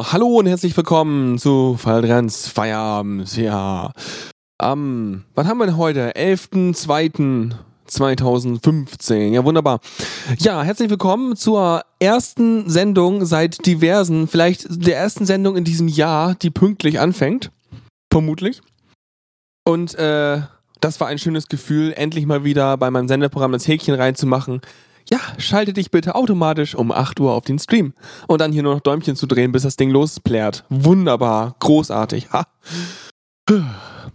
Hallo und herzlich willkommen zu Fallrenz Feierabend. Ja, am, was haben wir denn heute? 11.02.2015. Ja, wunderbar. Ja, herzlich willkommen zur ersten Sendung seit diversen, vielleicht der ersten Sendung in diesem Jahr, die pünktlich anfängt. Vermutlich. Und äh, das war ein schönes Gefühl, endlich mal wieder bei meinem Sendeprogramm das Häkchen reinzumachen ja, schalte dich bitte automatisch um 8 Uhr auf den Stream. Und dann hier nur noch Däumchen zu drehen, bis das Ding losplärt. Wunderbar, großartig. Ha.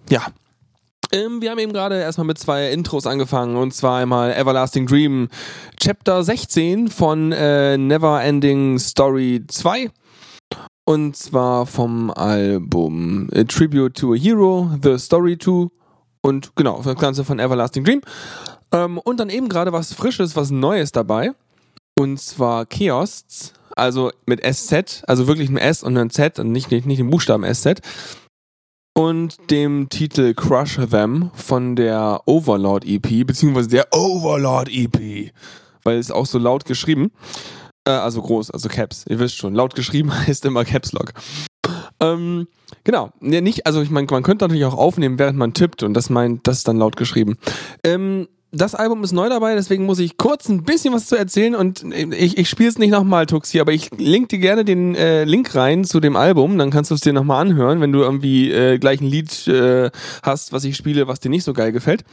Ja. Ähm, wir haben eben gerade erstmal mit zwei Intros angefangen. Und zwar einmal Everlasting Dream Chapter 16 von äh, Never Ending Story 2. Und zwar vom Album A Tribute to a Hero, The Story 2. Und genau, das Ganze von Everlasting Dream. Ähm, und dann eben gerade was Frisches, was Neues dabei. Und zwar Chaos, also mit SZ, also wirklich ein S und ein Z und nicht, nicht, nicht den Buchstaben SZ. Und dem Titel Crush Them von der Overlord EP, beziehungsweise der Overlord EP, weil es auch so laut geschrieben. Äh, also groß, also Caps, ihr wisst schon. Laut geschrieben heißt immer Caps Lock. Ähm, genau, ja, nicht, also ich meine, man könnte natürlich auch aufnehmen, während man tippt und das meint, das ist dann laut geschrieben. Ähm, das Album ist neu dabei, deswegen muss ich kurz ein bisschen was zu erzählen und ich, ich spiele es nicht nochmal, Tuxi, aber ich link dir gerne den äh, Link rein zu dem Album, dann kannst du es dir nochmal anhören, wenn du irgendwie äh, gleich ein Lied äh, hast, was ich spiele, was dir nicht so geil gefällt.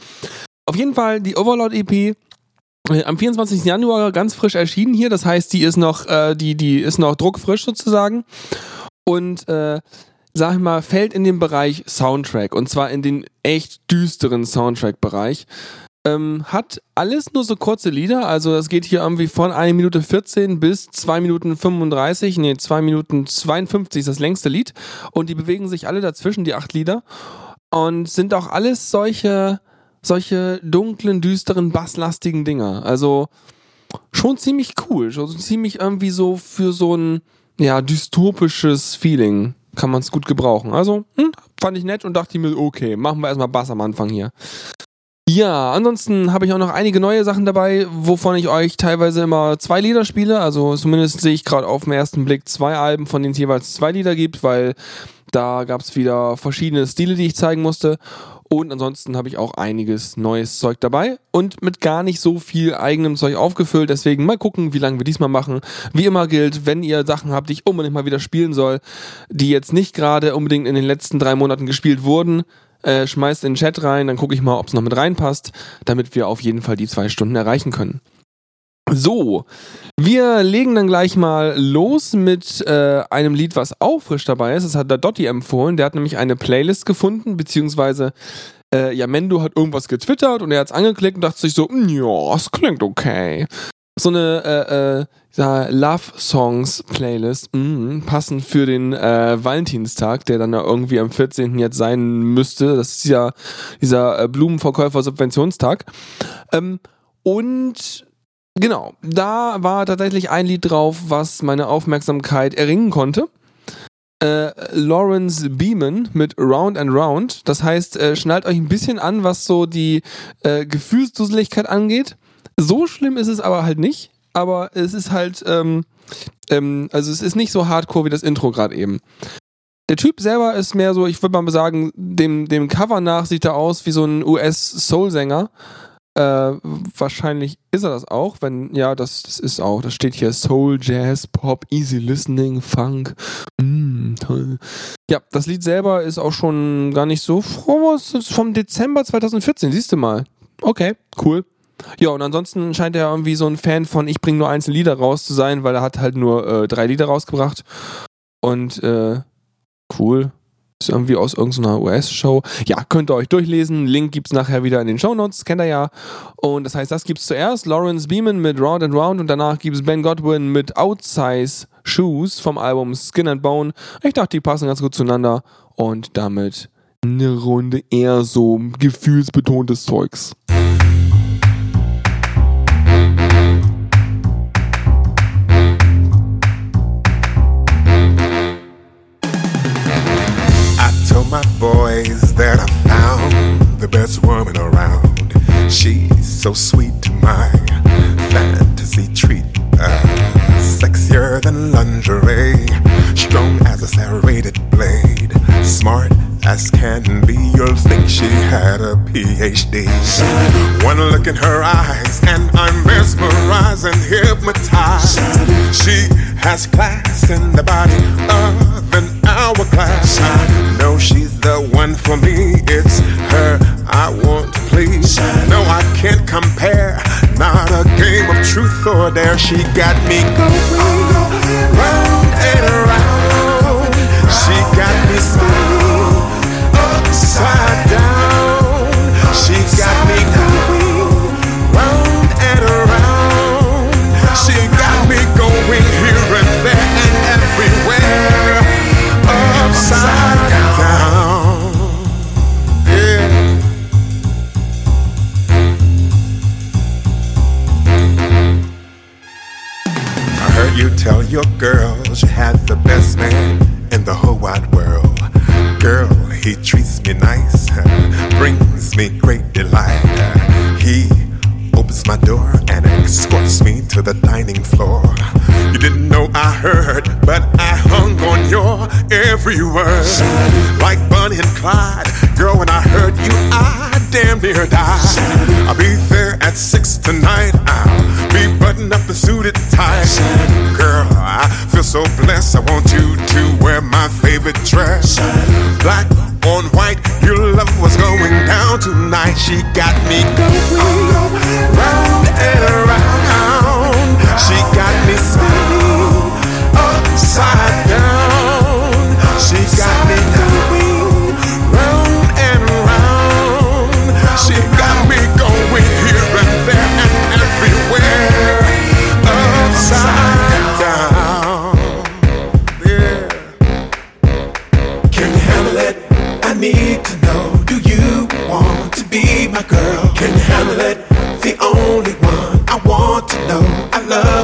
Auf jeden Fall die Overlord EP äh, am 24. Januar ganz frisch erschienen hier, das heißt, die ist noch, äh, die, die ist noch druckfrisch sozusagen und äh, sag ich mal, fällt in den Bereich Soundtrack und zwar in den echt düsteren Soundtrack-Bereich. Ähm, hat alles nur so kurze Lieder, also es geht hier irgendwie von 1 Minute 14 bis 2 Minuten 35, nee, 2 Minuten 52 ist das längste Lied und die bewegen sich alle dazwischen, die acht Lieder und sind auch alles solche, solche dunklen, düsteren, basslastigen Dinger, also schon ziemlich cool, schon ziemlich irgendwie so für so ein, ja, dystopisches Feeling kann man es gut gebrauchen. Also, hm, fand ich nett und dachte mir, okay, machen wir erstmal Bass am Anfang hier. Ja, ansonsten habe ich auch noch einige neue Sachen dabei, wovon ich euch teilweise immer zwei Lieder spiele. Also zumindest sehe ich gerade auf den ersten Blick zwei Alben, von denen es jeweils zwei Lieder gibt, weil da gab es wieder verschiedene Stile, die ich zeigen musste. Und ansonsten habe ich auch einiges neues Zeug dabei und mit gar nicht so viel eigenem Zeug aufgefüllt. Deswegen mal gucken, wie lange wir diesmal machen. Wie immer gilt, wenn ihr Sachen habt, die ich unbedingt mal wieder spielen soll, die jetzt nicht gerade unbedingt in den letzten drei Monaten gespielt wurden, äh, schmeißt in den Chat rein, dann gucke ich mal, ob es noch mit reinpasst, damit wir auf jeden Fall die zwei Stunden erreichen können. So, wir legen dann gleich mal los mit äh, einem Lied, was auch frisch dabei ist. Das hat der Dotti empfohlen. Der hat nämlich eine Playlist gefunden, beziehungsweise äh, ja, Mendo hat irgendwas getwittert und er hat es angeklickt und dachte sich so, hm, ja, es klingt okay so eine äh, äh, Love Songs Playlist, mh, passend für den äh, Valentinstag, der dann ja irgendwie am 14. jetzt sein müsste. Das ist ja dieser äh, Blumenverkäufer-Subventionstag. Ähm, und genau, da war tatsächlich ein Lied drauf, was meine Aufmerksamkeit erringen konnte. Äh, Lawrence Beeman mit Round and Round. Das heißt, äh, schnallt euch ein bisschen an, was so die äh, Gefühlsdusseligkeit angeht. So schlimm ist es aber halt nicht. Aber es ist halt, ähm, ähm, also es ist nicht so hardcore wie das Intro gerade eben. Der Typ selber ist mehr so, ich würde mal sagen, dem, dem Cover nach sieht er aus wie so ein US-Soul-Sänger. Äh, wahrscheinlich ist er das auch, wenn, ja, das, das ist auch, das steht hier Soul, Jazz, Pop, Easy Listening, Funk. Mm, toll. Ja, das Lied selber ist auch schon gar nicht so froh, vom Dezember 2014, siehst du mal. Okay, cool. Ja, und ansonsten scheint er irgendwie so ein Fan von Ich bringe nur einzelne Lieder raus zu sein, weil er hat halt nur äh, drei Lieder rausgebracht. Und äh, cool. Ist irgendwie aus irgendeiner US-Show. Ja, könnt ihr euch durchlesen. Link gibt's nachher wieder in den Show Notes, kennt ihr ja. Und das heißt, das gibt's zuerst. Lawrence Beeman mit Round and Round und danach gibt's Ben Godwin mit Outsize Shoes vom Album Skin and Bone. Ich dachte, die passen ganz gut zueinander. Und damit eine Runde eher so gefühlsbetontes Zeugs. boys that I found the best woman around. She's so sweet to my fantasy treat. Uh, sexier than lingerie, strong as a serrated blade, smart as can be. You'll think she had a PhD. One look in her eyes, and I'm mesmerized and hypnotized. She has class in the body of an hourglass. I know she's the one for me. It's her I want to please. No, I can't compare. Not a game of truth or dare. She got me going round and around. She got me spinning upside down. You tell your girls you had the best man in the whole wide world. Girl, he treats me nice, brings me great delight. He opens my door and escorts me to the dining floor. You didn't know I heard, but I hung on your every word. Like Bunny and Clyde, girl, when I heard you, I damn near died. I'll be there at six tonight. I'll be buttoned up and suited tight. Girl, I feel so blessed. I want you to wear my favorite dress. Black on white, your love was going down tonight. She got me going round and around. She got me spinning upside only one I want to know. I love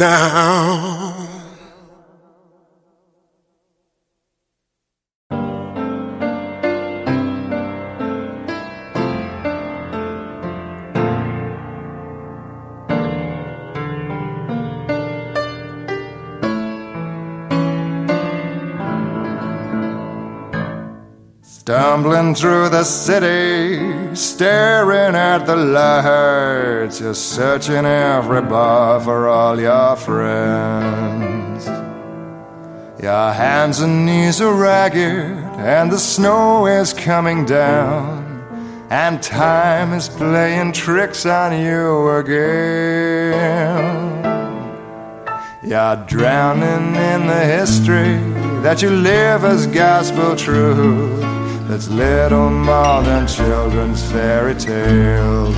down. Stumbling through the city, staring at the lights, you're searching every bar for all your friends. Your hands and knees are ragged, and the snow is coming down, and time is playing tricks on you again. You're drowning in the history that you live as gospel truth. That's little more than children's fairy tales.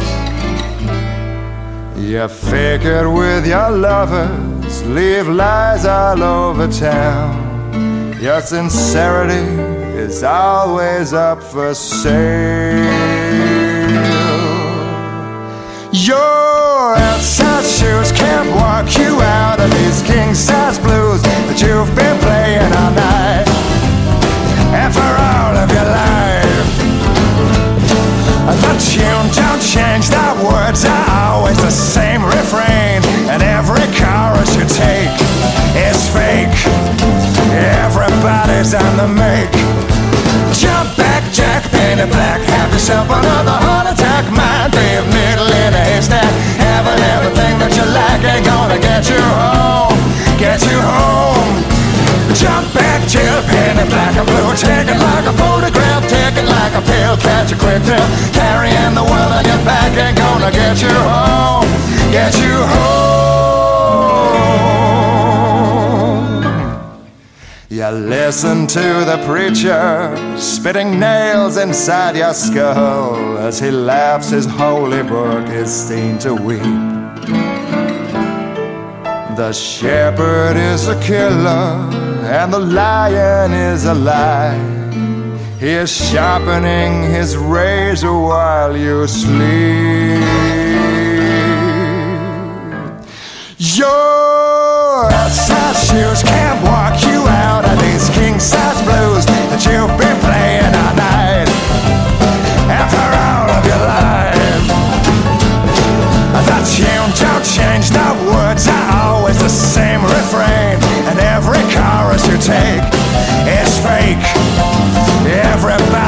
You fake it with your lovers, leave lies all over town. Your sincerity is always up for sale. Your outside shoes can't walk you out of these king size blues that you've been playing all night and for of life. The tune don't change, the words are always the same refrain, and every chorus you take is fake. Everybody's on the make. Jump back, Jack, painted black. Have yourself another heart attack. Mind babe, needle in a haystack. Having everything that you like ain't gonna get you home. Get you home. Jump back, chill, painted black and blue. Take it like a photograph, take it like a pill. Catch a quick thrill. Carrying the world on your back ain't gonna get you home. Get you home. You listen to the preacher spitting nails inside your skull as he laughs his holy book is seen to weep. The shepherd is a killer and the lion is alive. He is sharpening his razor while you sleep. Your outside shoes can't walk you out of these king size blues that you've been playing all night. After all of your life, the tune don't change, the words are always the same refrain,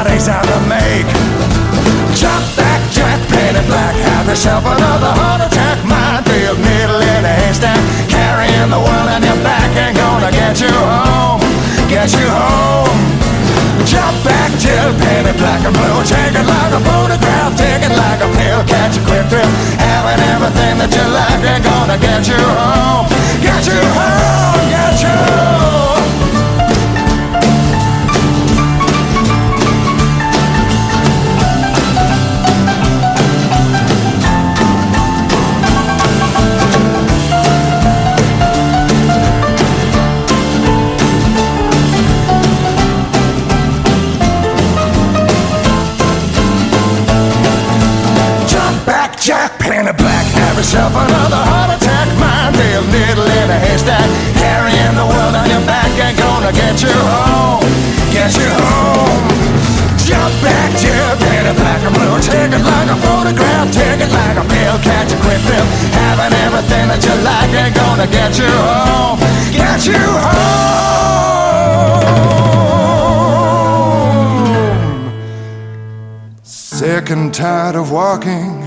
Everybody's out to make. Jump back, jack, painted black. Have yourself another heart attack. Minefield, needle in a haystack. Carrying the world on your back ain't gonna get you home. Get you home. Jump back till painted black and blue. Take it like a photograph. Take it like a pill. Catch a quick thrill. Having everything that you like ain't gonna get you home. Get you home. Get you home. Have yourself another heart attack. My Minefield, needle in a haystack. Carrying the world on your back ain't gonna get you home. Get you home. Jump back, Jack, painted black and blue. Take it like a photograph. Take it like a pill. Catch a quick thrill. Having everything that you like ain't gonna get you home. Get you home. Sick and tired of walking,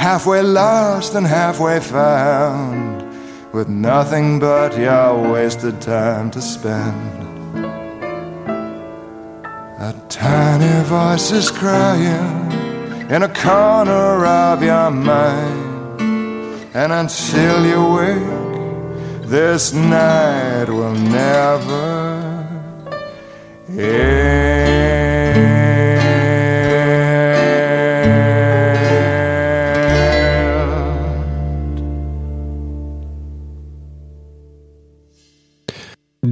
halfway lost and halfway found, with nothing but your wasted time to spend. A tiny voice is crying in a corner of your mind, and until you wake, this night will never end.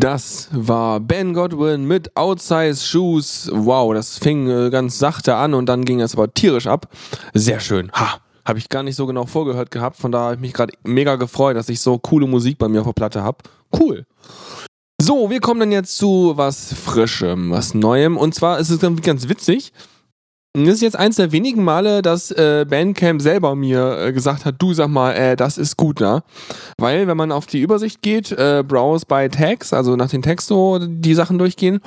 Das war Ben Godwin mit Outsize Shoes. Wow, das fing äh, ganz sachte an und dann ging es aber tierisch ab. Sehr schön. Ha, habe ich gar nicht so genau vorgehört gehabt. Von daher habe ich mich gerade mega gefreut, dass ich so coole Musik bei mir auf der Platte habe. Cool. So, wir kommen dann jetzt zu was Frischem, was Neuem. Und zwar ist es ganz witzig. Das ist jetzt eins der wenigen Male, dass äh, Bandcamp selber mir äh, gesagt hat, du sag mal, äh, das ist gut, ne? Weil, wenn man auf die Übersicht geht, äh, Browse by Tags, also nach den Tags so die Sachen durchgehen,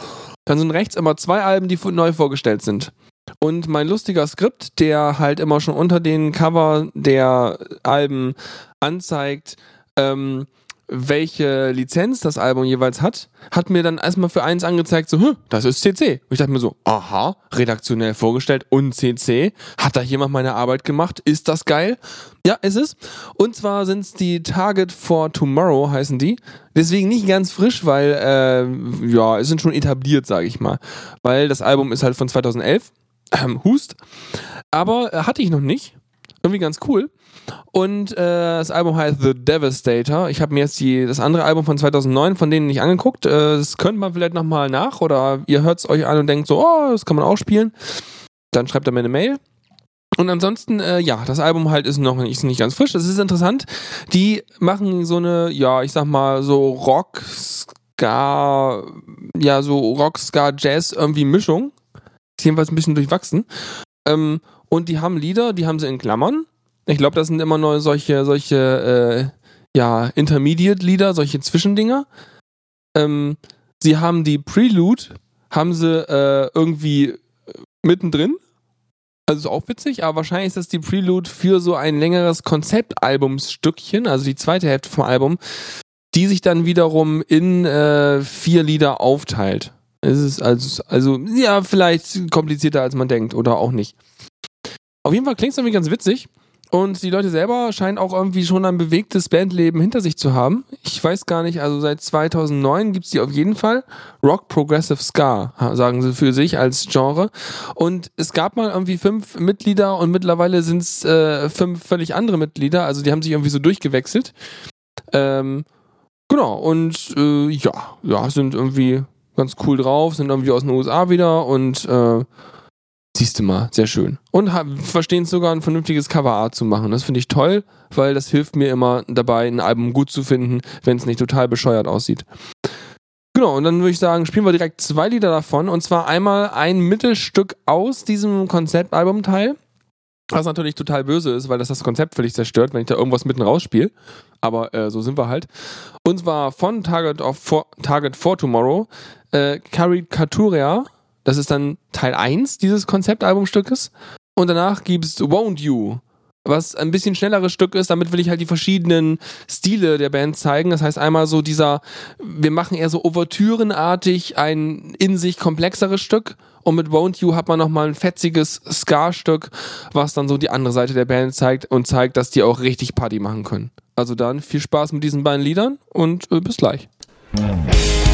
dann sind rechts immer zwei Alben, die neu vorgestellt sind. Und mein lustiger Skript, der halt immer schon unter den Cover der Alben anzeigt, ähm, welche Lizenz das Album jeweils hat, hat mir dann erstmal für eins angezeigt, so, hm, das ist CC. Und ich dachte mir so, aha, redaktionell vorgestellt und CC. Hat da jemand meine Arbeit gemacht? Ist das geil? Ja, ist es. Und zwar sind es die Target for Tomorrow, heißen die. Deswegen nicht ganz frisch, weil, äh, ja, es sind schon etabliert, sage ich mal. Weil das Album ist halt von 2011. Ähm, Hust. Aber äh, hatte ich noch nicht. Irgendwie ganz cool. Und äh, das Album heißt The Devastator. Ich habe mir jetzt die, das andere Album von 2009 von denen nicht angeguckt. Äh, das könnte man vielleicht nochmal nach oder ihr hört es euch an und denkt so, oh, das kann man auch spielen. Dann schreibt er mir eine Mail. Und ansonsten, äh, ja, das Album halt ist noch nicht, ist nicht ganz frisch. Das ist interessant. Die machen so eine, ja, ich sag mal, so Rock, Ska, ja, so Rock, Ska, Jazz irgendwie Mischung. Ist jedenfalls ein bisschen durchwachsen. Ähm, und die haben Lieder, die haben sie in Klammern. Ich glaube, das sind immer nur solche, solche, äh, ja, Intermediate-Lieder, solche Zwischendinger. Ähm, sie haben die Prelude, haben sie äh, irgendwie mittendrin. Also ist auch witzig, aber wahrscheinlich ist das die Prelude für so ein längeres Konzeptalbumsstückchen, also die zweite Hälfte vom Album, die sich dann wiederum in äh, vier Lieder aufteilt. Es ist also, also, ja, vielleicht komplizierter als man denkt oder auch nicht. Auf jeden Fall klingt es irgendwie ganz witzig. Und die Leute selber scheinen auch irgendwie schon ein bewegtes Bandleben hinter sich zu haben. Ich weiß gar nicht, also seit 2009 gibt's die auf jeden Fall. Rock Progressive Ska, sagen sie für sich als Genre. Und es gab mal irgendwie fünf Mitglieder und mittlerweile sind's äh, fünf völlig andere Mitglieder. Also die haben sich irgendwie so durchgewechselt. Ähm, genau, und äh, ja, ja, sind irgendwie ganz cool drauf, sind irgendwie aus den USA wieder und äh, Siehst du mal, sehr schön. Und verstehen sogar ein vernünftiges Coverart zu machen. Das finde ich toll, weil das hilft mir immer dabei, ein Album gut zu finden, wenn es nicht total bescheuert aussieht. Genau, und dann würde ich sagen, spielen wir direkt zwei Lieder davon. Und zwar einmal ein Mittelstück aus diesem Konzeptalbumteil. Was natürlich total böse ist, weil das das Konzept völlig zerstört, wenn ich da irgendwas mitten rausspiele. Aber äh, so sind wir halt. Und zwar von Target, of for, Target for Tomorrow, äh, Caricaturia das ist dann Teil 1 dieses Konzeptalbumstückes. Und danach gibt's Won't You, was ein bisschen schnelleres Stück ist. Damit will ich halt die verschiedenen Stile der Band zeigen. Das heißt einmal so dieser, wir machen eher so Ouvertürenartig ein in sich komplexeres Stück. Und mit Won't You hat man nochmal ein fetziges Ska-Stück, was dann so die andere Seite der Band zeigt und zeigt, dass die auch richtig Party machen können. Also dann viel Spaß mit diesen beiden Liedern und äh, bis gleich. I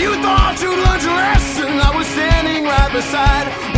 you thought you'd learned your lesson. I was standing right beside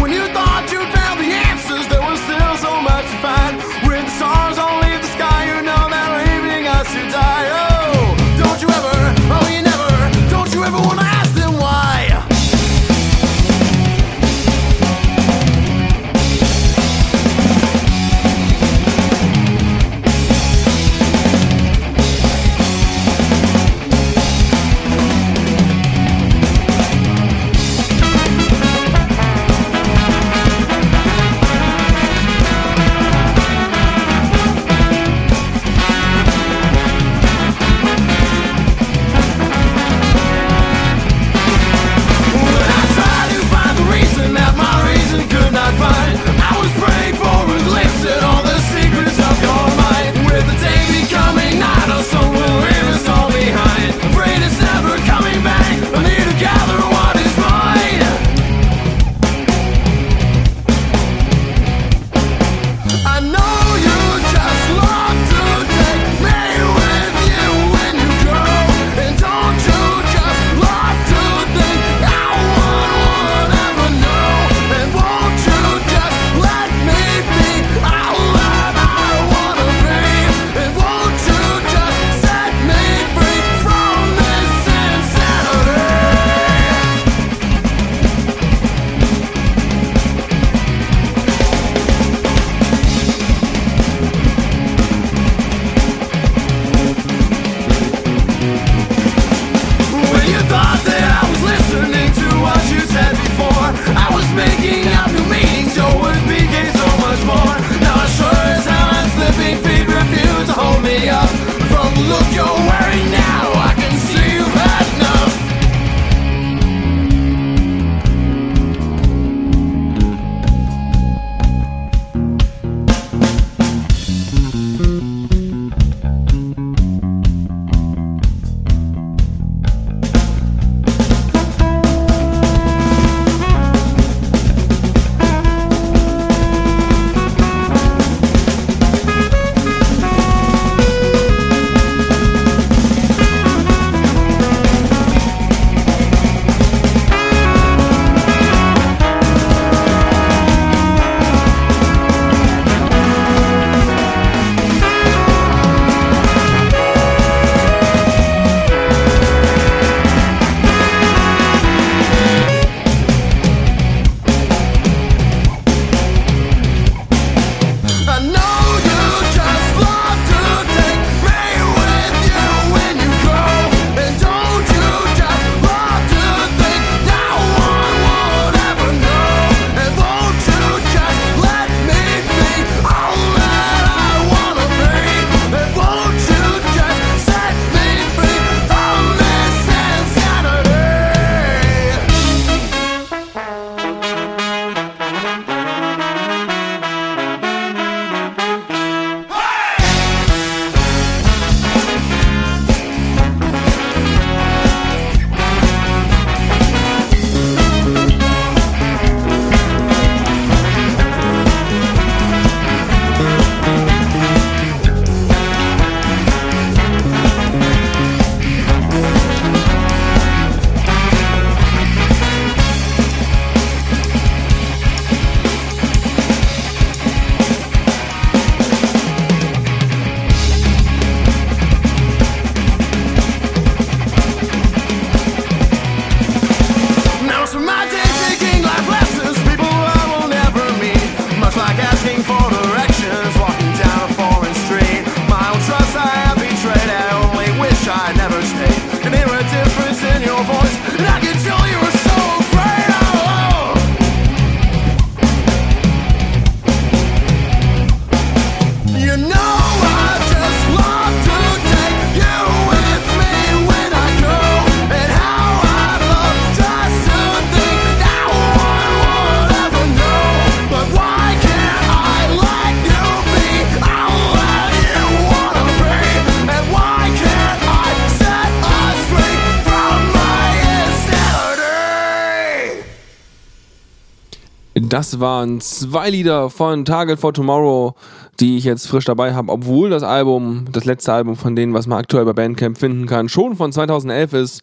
Das waren zwei Lieder von Target for Tomorrow, die ich jetzt frisch dabei habe, obwohl das Album, das letzte Album von denen, was man aktuell bei Bandcamp finden kann, schon von 2011 ist.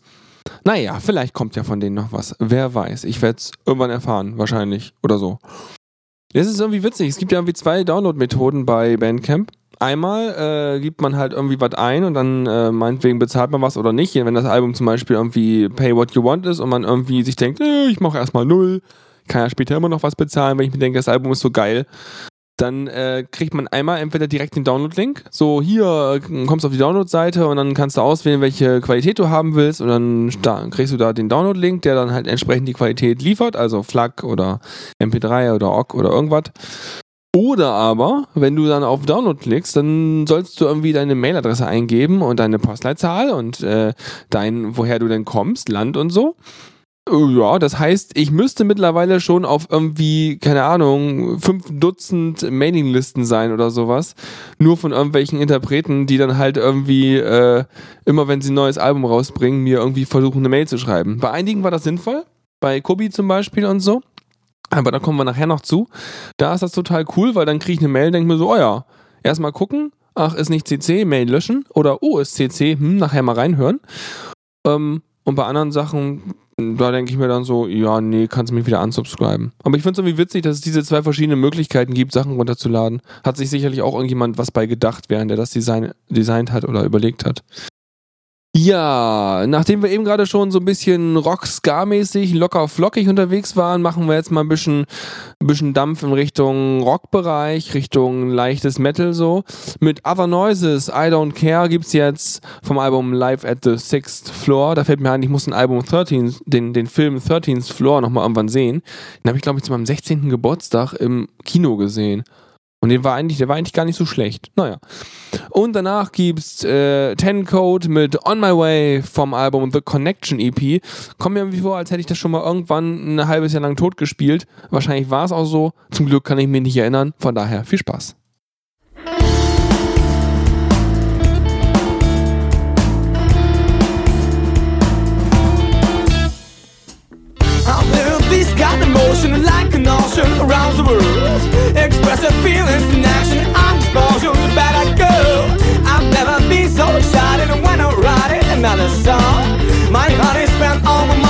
Naja, vielleicht kommt ja von denen noch was. Wer weiß. Ich werde es irgendwann erfahren, wahrscheinlich. Oder so. Das ist irgendwie witzig. Es gibt ja irgendwie zwei Download-Methoden bei Bandcamp. Einmal äh, gibt man halt irgendwie was ein und dann äh, meinetwegen bezahlt man was oder nicht. Wenn das Album zum Beispiel irgendwie Pay What You Want ist und man irgendwie sich denkt, äh, ich mache erstmal null, kann ja später immer noch was bezahlen, wenn ich mir denke, das Album ist so geil. Dann äh, kriegt man einmal entweder direkt den Download-Link. So, hier äh, kommst du auf die Download-Seite und dann kannst du auswählen, welche Qualität du haben willst. Und dann da, kriegst du da den Download-Link, der dann halt entsprechend die Qualität liefert, also FLAC oder MP3 oder OGG oder irgendwas. Oder aber, wenn du dann auf Download klickst, dann sollst du irgendwie deine Mailadresse eingeben und deine Postleitzahl und äh, dein, woher du denn kommst, Land und so. Ja, das heißt, ich müsste mittlerweile schon auf irgendwie, keine Ahnung, fünf Dutzend Mailinglisten sein oder sowas. Nur von irgendwelchen Interpreten, die dann halt irgendwie äh, immer, wenn sie ein neues Album rausbringen, mir irgendwie versuchen, eine Mail zu schreiben. Bei einigen war das sinnvoll. Bei Kobi zum Beispiel und so. Aber da kommen wir nachher noch zu. Da ist das total cool, weil dann kriege ich eine Mail und denke mir so, oh ja, erstmal gucken, ach, ist nicht CC, Mail löschen oder oh, ist CC, hm, nachher mal reinhören. Ähm, und bei anderen Sachen, da denke ich mir dann so, ja, nee, kannst du mich wieder unsubscriben. Aber ich finde es irgendwie witzig, dass es diese zwei verschiedenen Möglichkeiten gibt, Sachen runterzuladen. Hat sich sicherlich auch irgendjemand was bei gedacht, während er das Design, designt hat oder überlegt hat. Ja, nachdem wir eben gerade schon so ein bisschen Rock-Ska-mäßig, locker flockig unterwegs waren, machen wir jetzt mal ein bisschen, ein bisschen Dampf in Richtung Rockbereich, Richtung leichtes Metal so. Mit Other Noises, I Don't Care gibt's jetzt vom Album Live at the Sixth Floor. Da fällt mir ein, ich muss den Album 13, den, den Film 13th Floor nochmal irgendwann sehen. Den habe ich, glaube ich, zu meinem 16. Geburtstag im Kino gesehen. Und den war eigentlich, der war eigentlich gar nicht so schlecht. Naja. Und danach gibt's äh, Ten Code mit On My Way vom Album The Connection EP. Kommt mir irgendwie vor, als hätte ich das schon mal irgendwann ein halbes Jahr lang tot gespielt. Wahrscheinlich war es auch so. Zum Glück kann ich mich nicht erinnern. Von daher viel Spaß. I live this kind of emotion like an around the world. Expressive feelings in action, I'm exposure, the bad I go. I've never been so excited when I write another song. My honey spent all my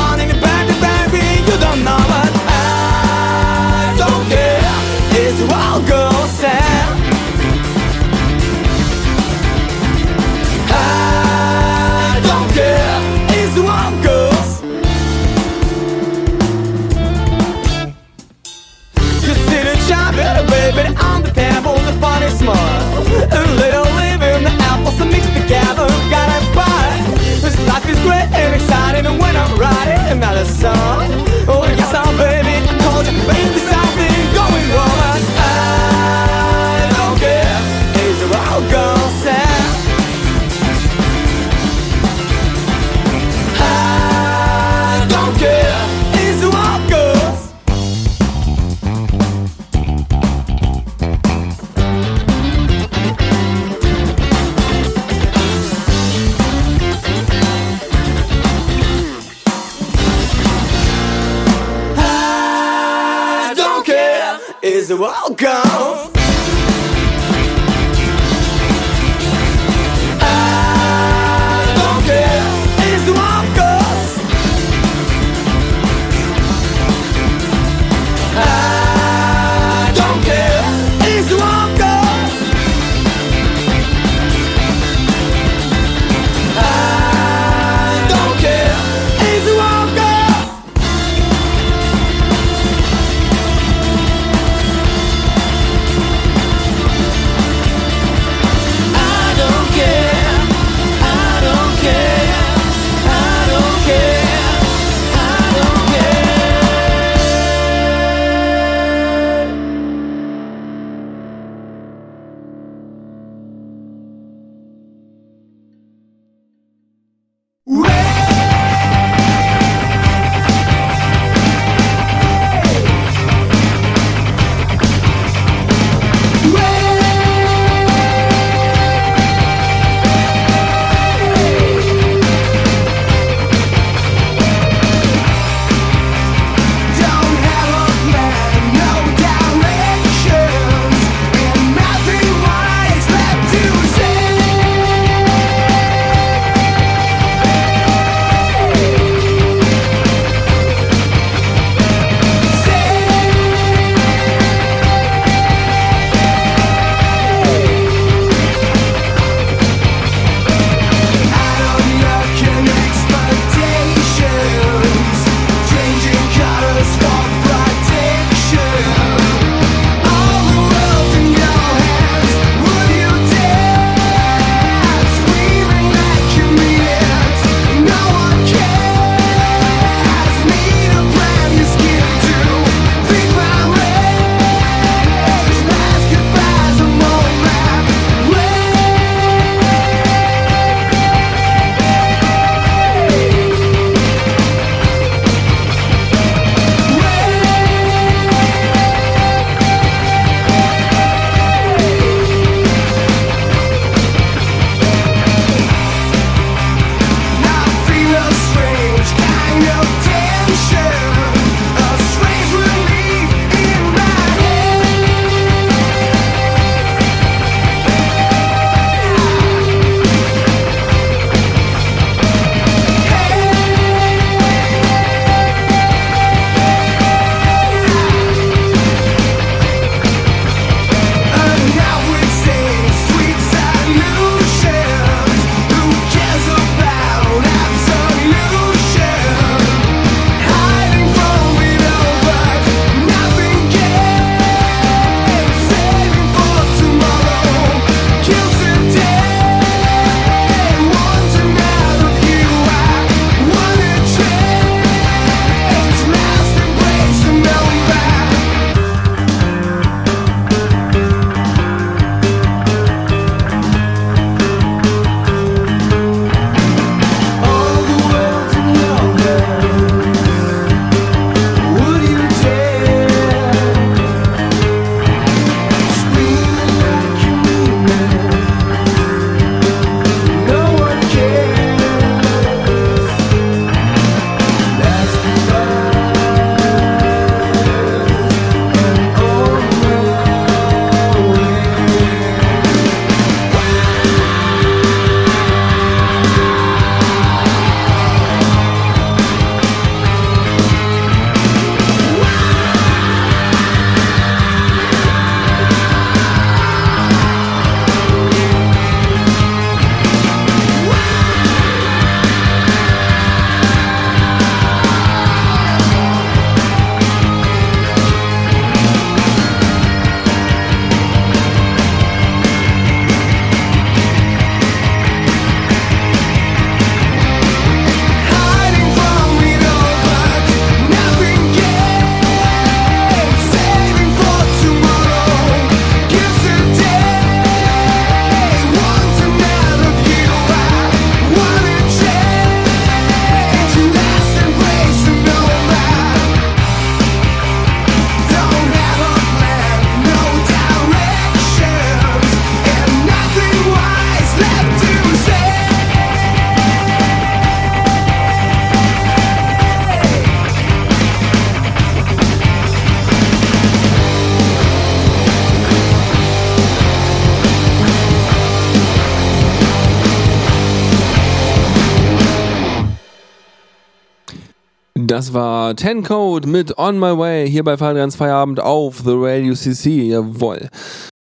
war Ten Code mit On My Way hier bei Fahrradganz Feierabend auf The Radio CC. Jawohl.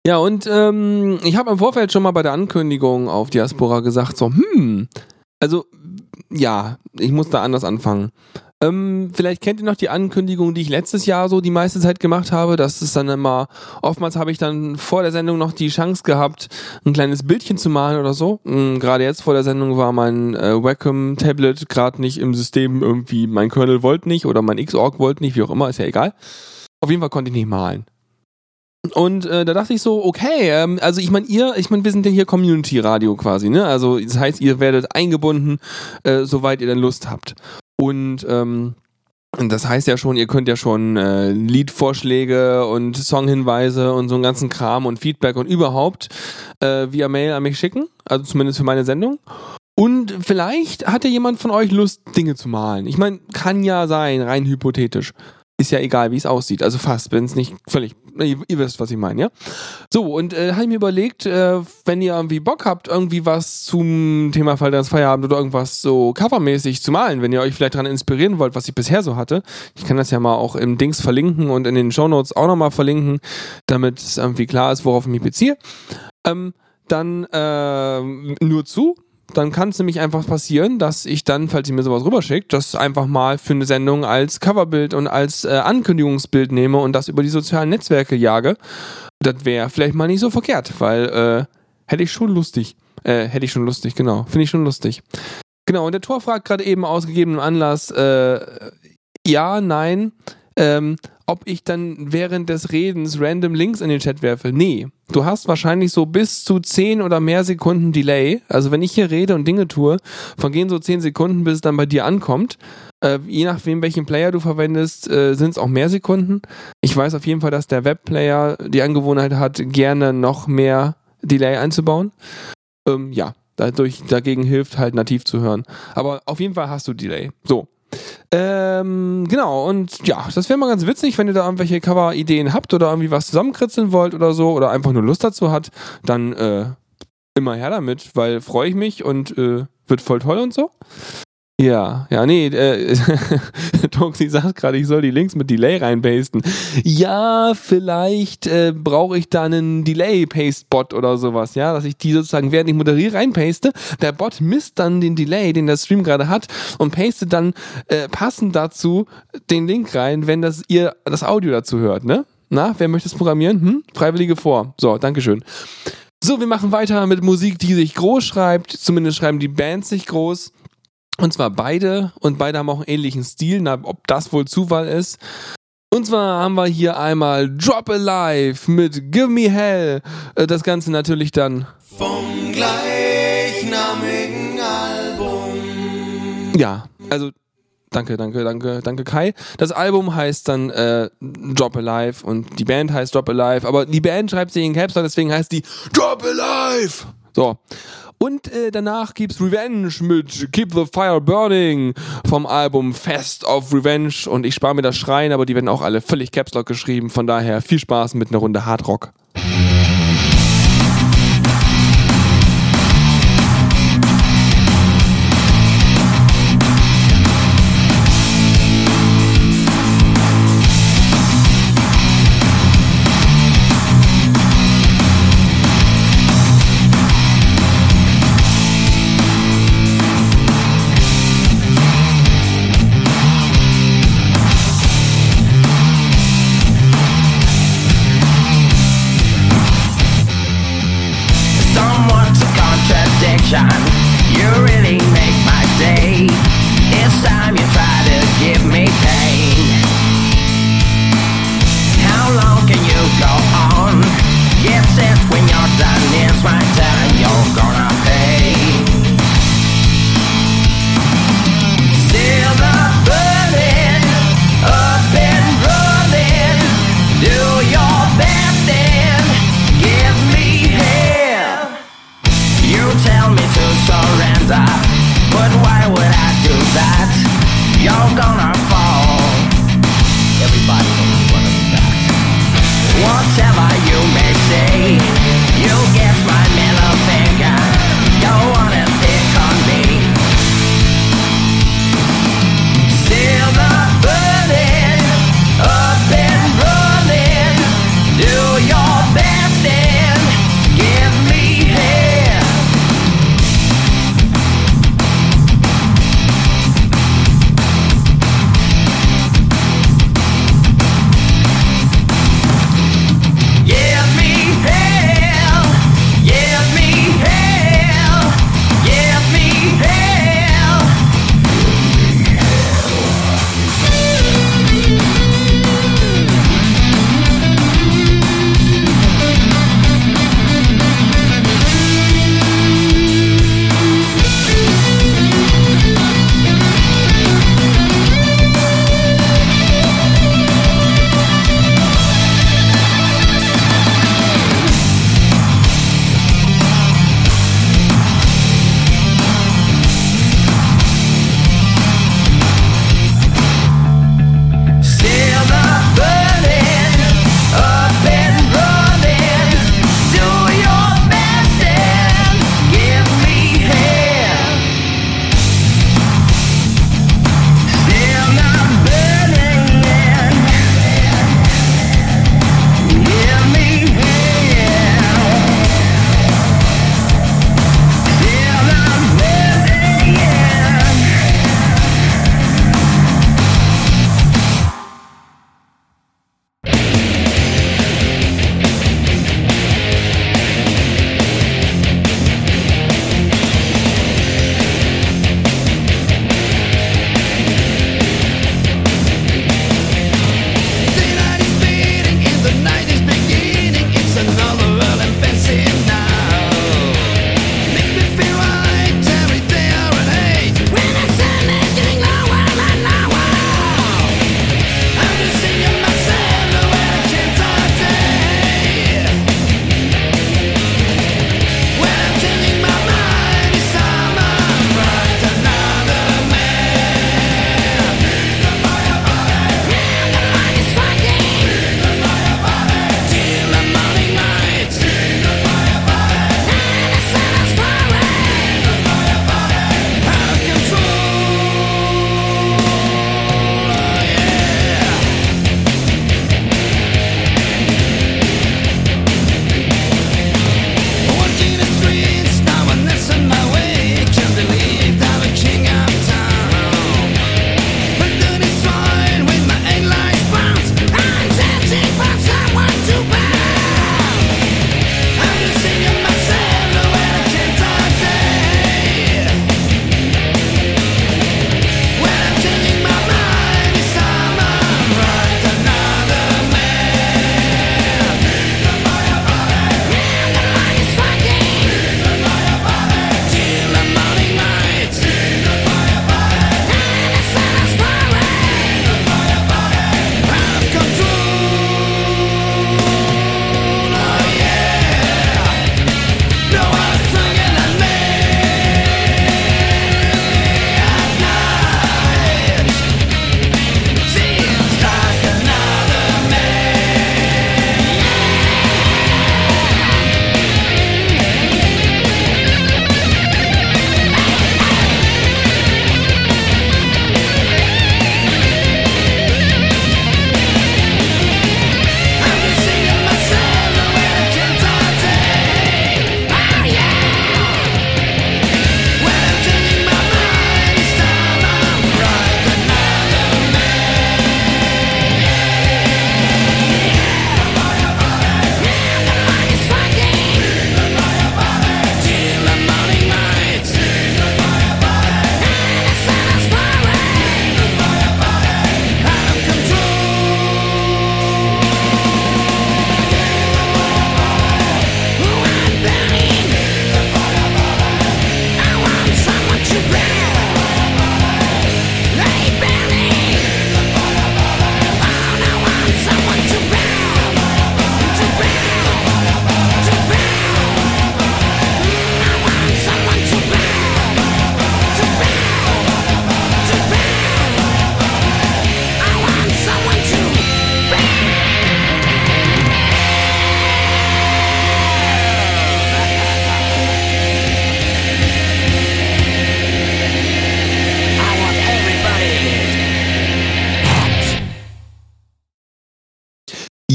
Ja, und ähm, ich habe im Vorfeld schon mal bei der Ankündigung auf Diaspora gesagt, so, hm, also, ja, ich muss da anders anfangen. Ähm, vielleicht kennt ihr noch die Ankündigung, die ich letztes Jahr so die meiste Zeit gemacht habe. Das ist dann immer, oftmals habe ich dann vor der Sendung noch die Chance gehabt, ein kleines Bildchen zu malen oder so. Ähm, gerade jetzt vor der Sendung war mein äh, Wacom-Tablet gerade nicht im System irgendwie, mein Kernel wollte nicht oder mein Xorg wollte nicht, wie auch immer, ist ja egal. Auf jeden Fall konnte ich nicht malen. Und äh, da dachte ich so, okay, ähm, also ich meine, ihr, ich meine, wir sind ja hier Community-Radio quasi, ne? Also das heißt, ihr werdet eingebunden, äh, soweit ihr dann Lust habt. Und ähm, das heißt ja schon, ihr könnt ja schon äh, Liedvorschläge und Songhinweise und so einen ganzen Kram und Feedback und überhaupt äh, via Mail an mich schicken, also zumindest für meine Sendung. Und vielleicht hat ja jemand von euch Lust, Dinge zu malen. Ich meine, kann ja sein, rein hypothetisch. Ist ja egal, wie es aussieht. Also fast, wenn es nicht völlig. Ihr, ihr, wisst, was ich meine, ja? So, und äh, habe ich mir überlegt, äh, wenn ihr irgendwie Bock habt, irgendwie was zum Thema Fall des Feierabend oder irgendwas so covermäßig zu malen, wenn ihr euch vielleicht daran inspirieren wollt, was ich bisher so hatte. Ich kann das ja mal auch im Dings verlinken und in den Shownotes auch nochmal verlinken, damit es irgendwie klar ist, worauf ich mich beziehe. Ähm, dann äh, nur zu dann kann es nämlich einfach passieren, dass ich dann, falls ihr mir sowas rüberschickt, das einfach mal für eine Sendung als Coverbild und als äh, Ankündigungsbild nehme und das über die sozialen Netzwerke jage. Das wäre vielleicht mal nicht so verkehrt, weil äh, hätte ich schon lustig. Äh, hätte ich schon lustig, genau. Finde ich schon lustig. Genau, und der Tor fragt gerade eben aus gegebenem Anlass, äh, ja, nein, ähm, ob ich dann während des Redens random Links in den Chat werfe. Nee, du hast wahrscheinlich so bis zu 10 oder mehr Sekunden Delay. Also wenn ich hier rede und Dinge tue, vergehen so 10 Sekunden, bis es dann bei dir ankommt. Äh, je nachdem, welchen Player du verwendest, äh, sind es auch mehr Sekunden. Ich weiß auf jeden Fall, dass der Webplayer die Angewohnheit hat, gerne noch mehr Delay einzubauen. Ähm, ja, dadurch, dagegen hilft halt nativ zu hören. Aber auf jeden Fall hast du Delay. So, ähm, genau, und ja, das wäre mal ganz witzig, wenn ihr da irgendwelche Cover-Ideen habt oder irgendwie was zusammenkritzeln wollt oder so oder einfach nur Lust dazu hat, dann äh, immer her damit, weil freue ich mich und äh, wird voll toll und so. Ja, ja, nee, äh, Toxi sagt gerade, ich soll die Links mit Delay reinpasten. Ja, vielleicht äh, brauche ich da einen Delay-Paste-Bot oder sowas, ja, dass ich die sozusagen, während ich moderiere, reinpaste. Der Bot misst dann den Delay, den der Stream gerade hat und pastet dann äh, passend dazu den Link rein, wenn das ihr das Audio dazu hört, ne? Na, wer möchte es programmieren? Hm? Freiwillige vor. So, Dankeschön. So, wir machen weiter mit Musik, die sich groß schreibt. Zumindest schreiben die Bands sich groß. Und zwar beide und beide haben auch einen ähnlichen Stil, na, ob das wohl Zufall ist. Und zwar haben wir hier einmal Drop Alive mit Give Me Hell. Äh, Das Ganze natürlich dann. Vom gleichnamigen Album. Ja, also danke, danke, danke, danke Kai. Das Album heißt dann äh, Drop Alive und die Band heißt Drop Alive, aber die Band schreibt sich in Caps, Lock, deswegen heißt die Drop Alive. So. Und äh, danach gibt's Revenge mit Keep the Fire Burning vom Album Fest of Revenge. Und ich spare mir das Schreien, aber die werden auch alle völlig Caps Lock geschrieben. Von daher viel Spaß mit einer Runde Hardrock. Somewhat's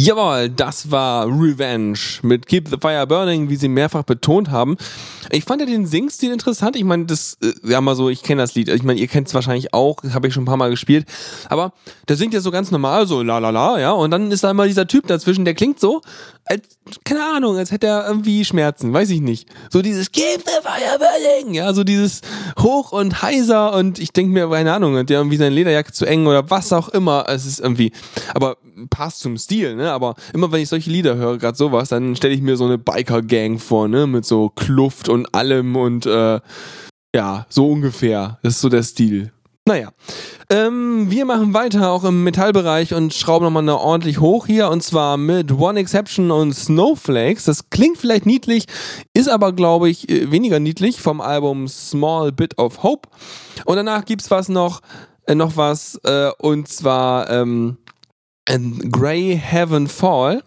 Jawohl, das war Revenge mit Keep the Fire Burning, wie sie mehrfach betont haben. Ich fand ja den Singstil interessant. Ich meine, das, äh, ja mal so, ich kenne das Lied. Ich meine, ihr kennt es wahrscheinlich auch, habe ich schon ein paar Mal gespielt. Aber der singt ja so ganz normal, so la la la, ja. Und dann ist da immer dieser Typ dazwischen, der klingt so, als, keine Ahnung, als hätte er irgendwie Schmerzen, weiß ich nicht. So dieses Keep the Fire Burning, ja, so dieses hoch und heiser und ich denke mir, keine Ahnung, hat der irgendwie seine Lederjacke zu eng oder was auch immer. Es ist irgendwie, aber passt zum Stil, ne? Aber immer wenn ich solche Lieder höre, gerade sowas, dann stelle ich mir so eine Biker-Gang vor, ne? Mit so Kluft und allem und äh, ja, so ungefähr. Das ist so der Stil. Naja, ähm, wir machen weiter auch im Metallbereich und schrauben nochmal eine ordentlich hoch hier und zwar mit One Exception und Snowflakes. Das klingt vielleicht niedlich, ist aber glaube ich äh, weniger niedlich vom Album Small Bit of Hope. Und danach gibt's was noch, äh, noch was äh, und zwar ähm, in Grey Heaven Fall.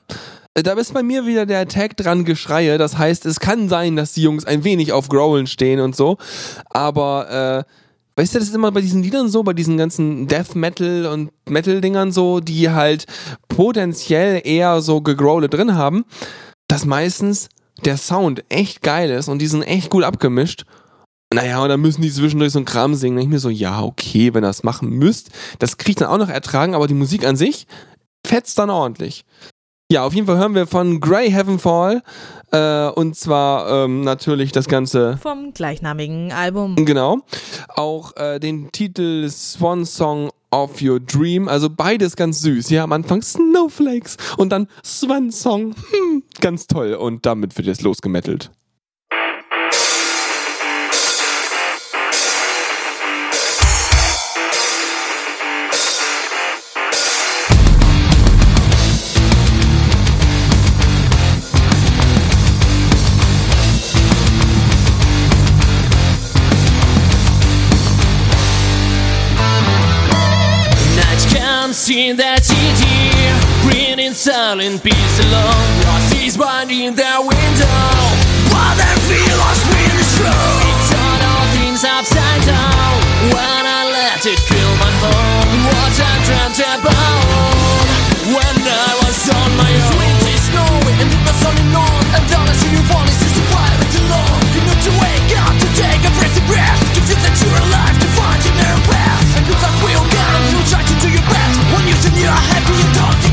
Äh, Da ist bei mir wieder der Tag dran Geschreie. Das heißt, es kann sein, dass die Jungs ein wenig auf Growlen stehen und so. Aber äh, Weißt du, das ist immer bei diesen Liedern so, bei diesen ganzen Death Metal und Metal-Dingern so, die halt potenziell eher so gegrowle drin haben, dass meistens der Sound echt geil ist und die sind echt gut abgemischt. Naja, und dann müssen die zwischendurch so einen Kram singen. Und ich mir so, ja, okay, wenn ihr das machen müsst, das kriegt dann auch noch ertragen, aber die Musik an sich fetzt dann ordentlich. Ja, auf jeden Fall hören wir von Grey Heaven Fall äh, und zwar ähm, natürlich das Ganze Vom gleichnamigen Album. Genau. Auch äh, den Titel Swan Song of Your Dream. Also beides ganz süß. Ja, am Anfang Snowflakes und dann Swan Song. Hm, ganz toll. Und damit wird jetzt losgemettelt. In that city, breathing silent peace alone. Lost is behind their window, but their feel lost with the true. It turned all things upside down when I let it fill my home. What I dreamt about you're happy, you don't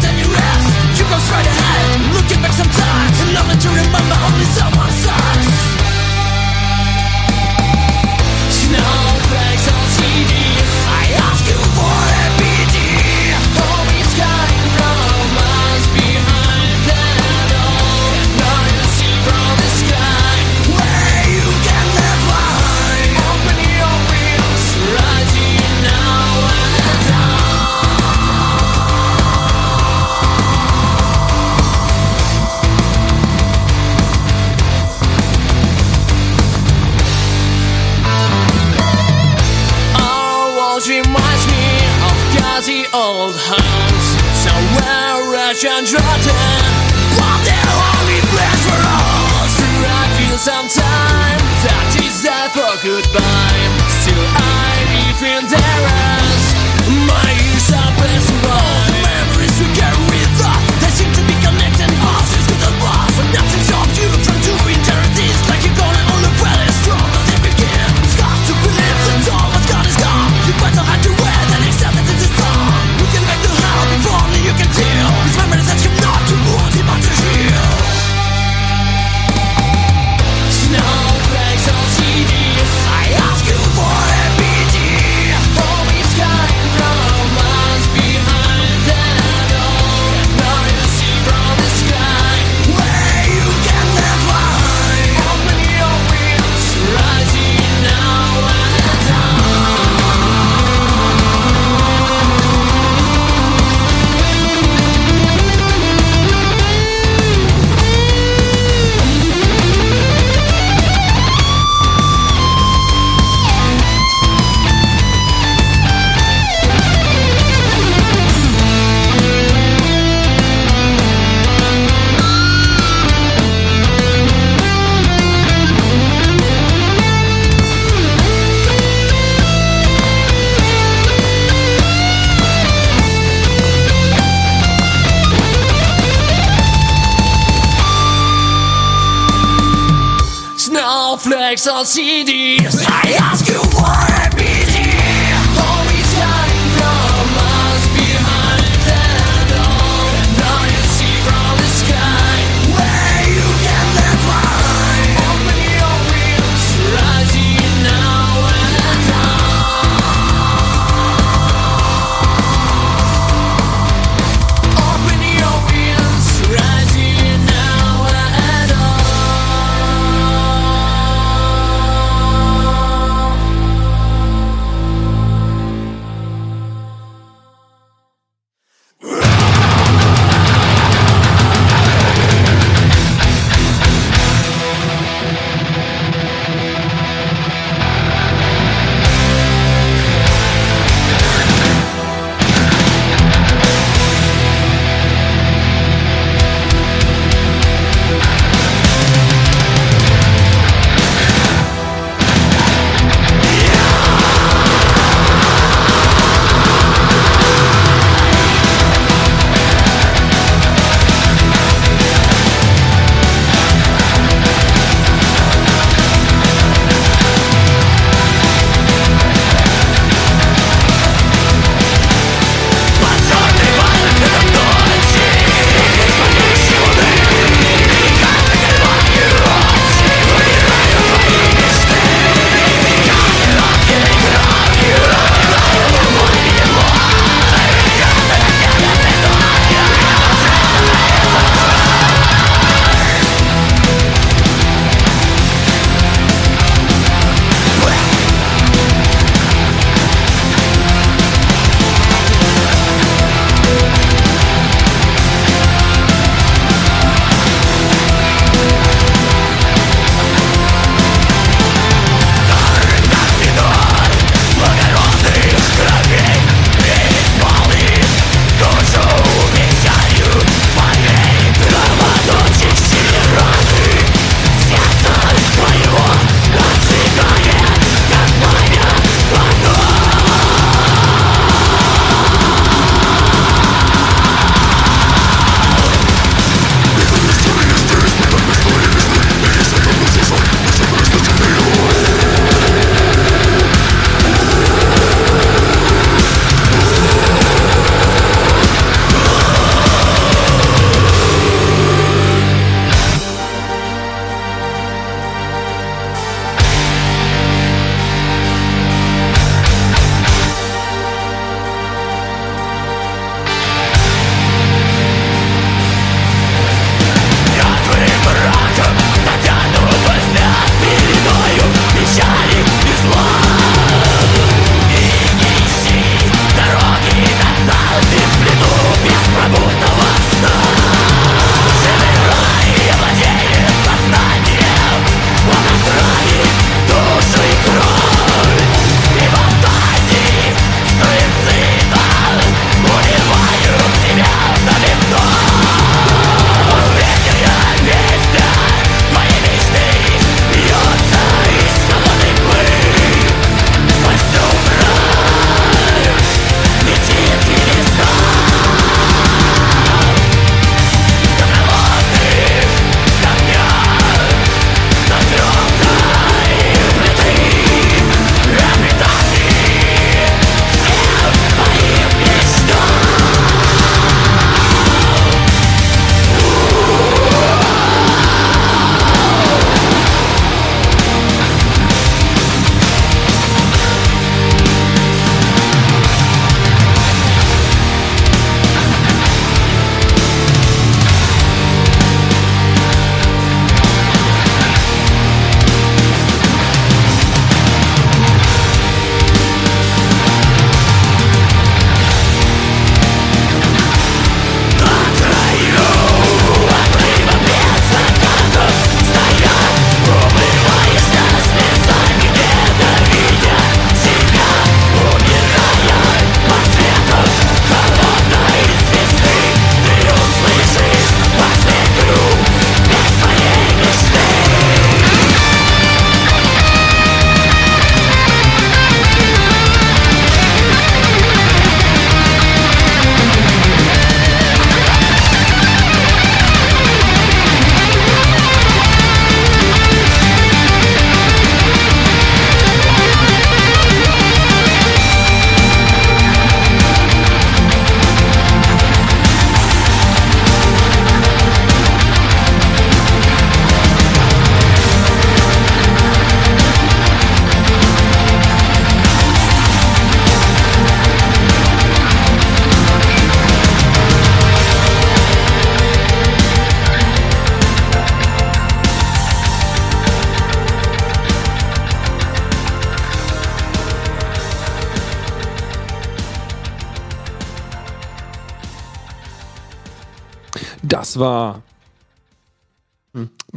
old house Somewhere rich and rotten? But the only place for us I feel sometime that is that for goodbye. Still I live in bootlegs on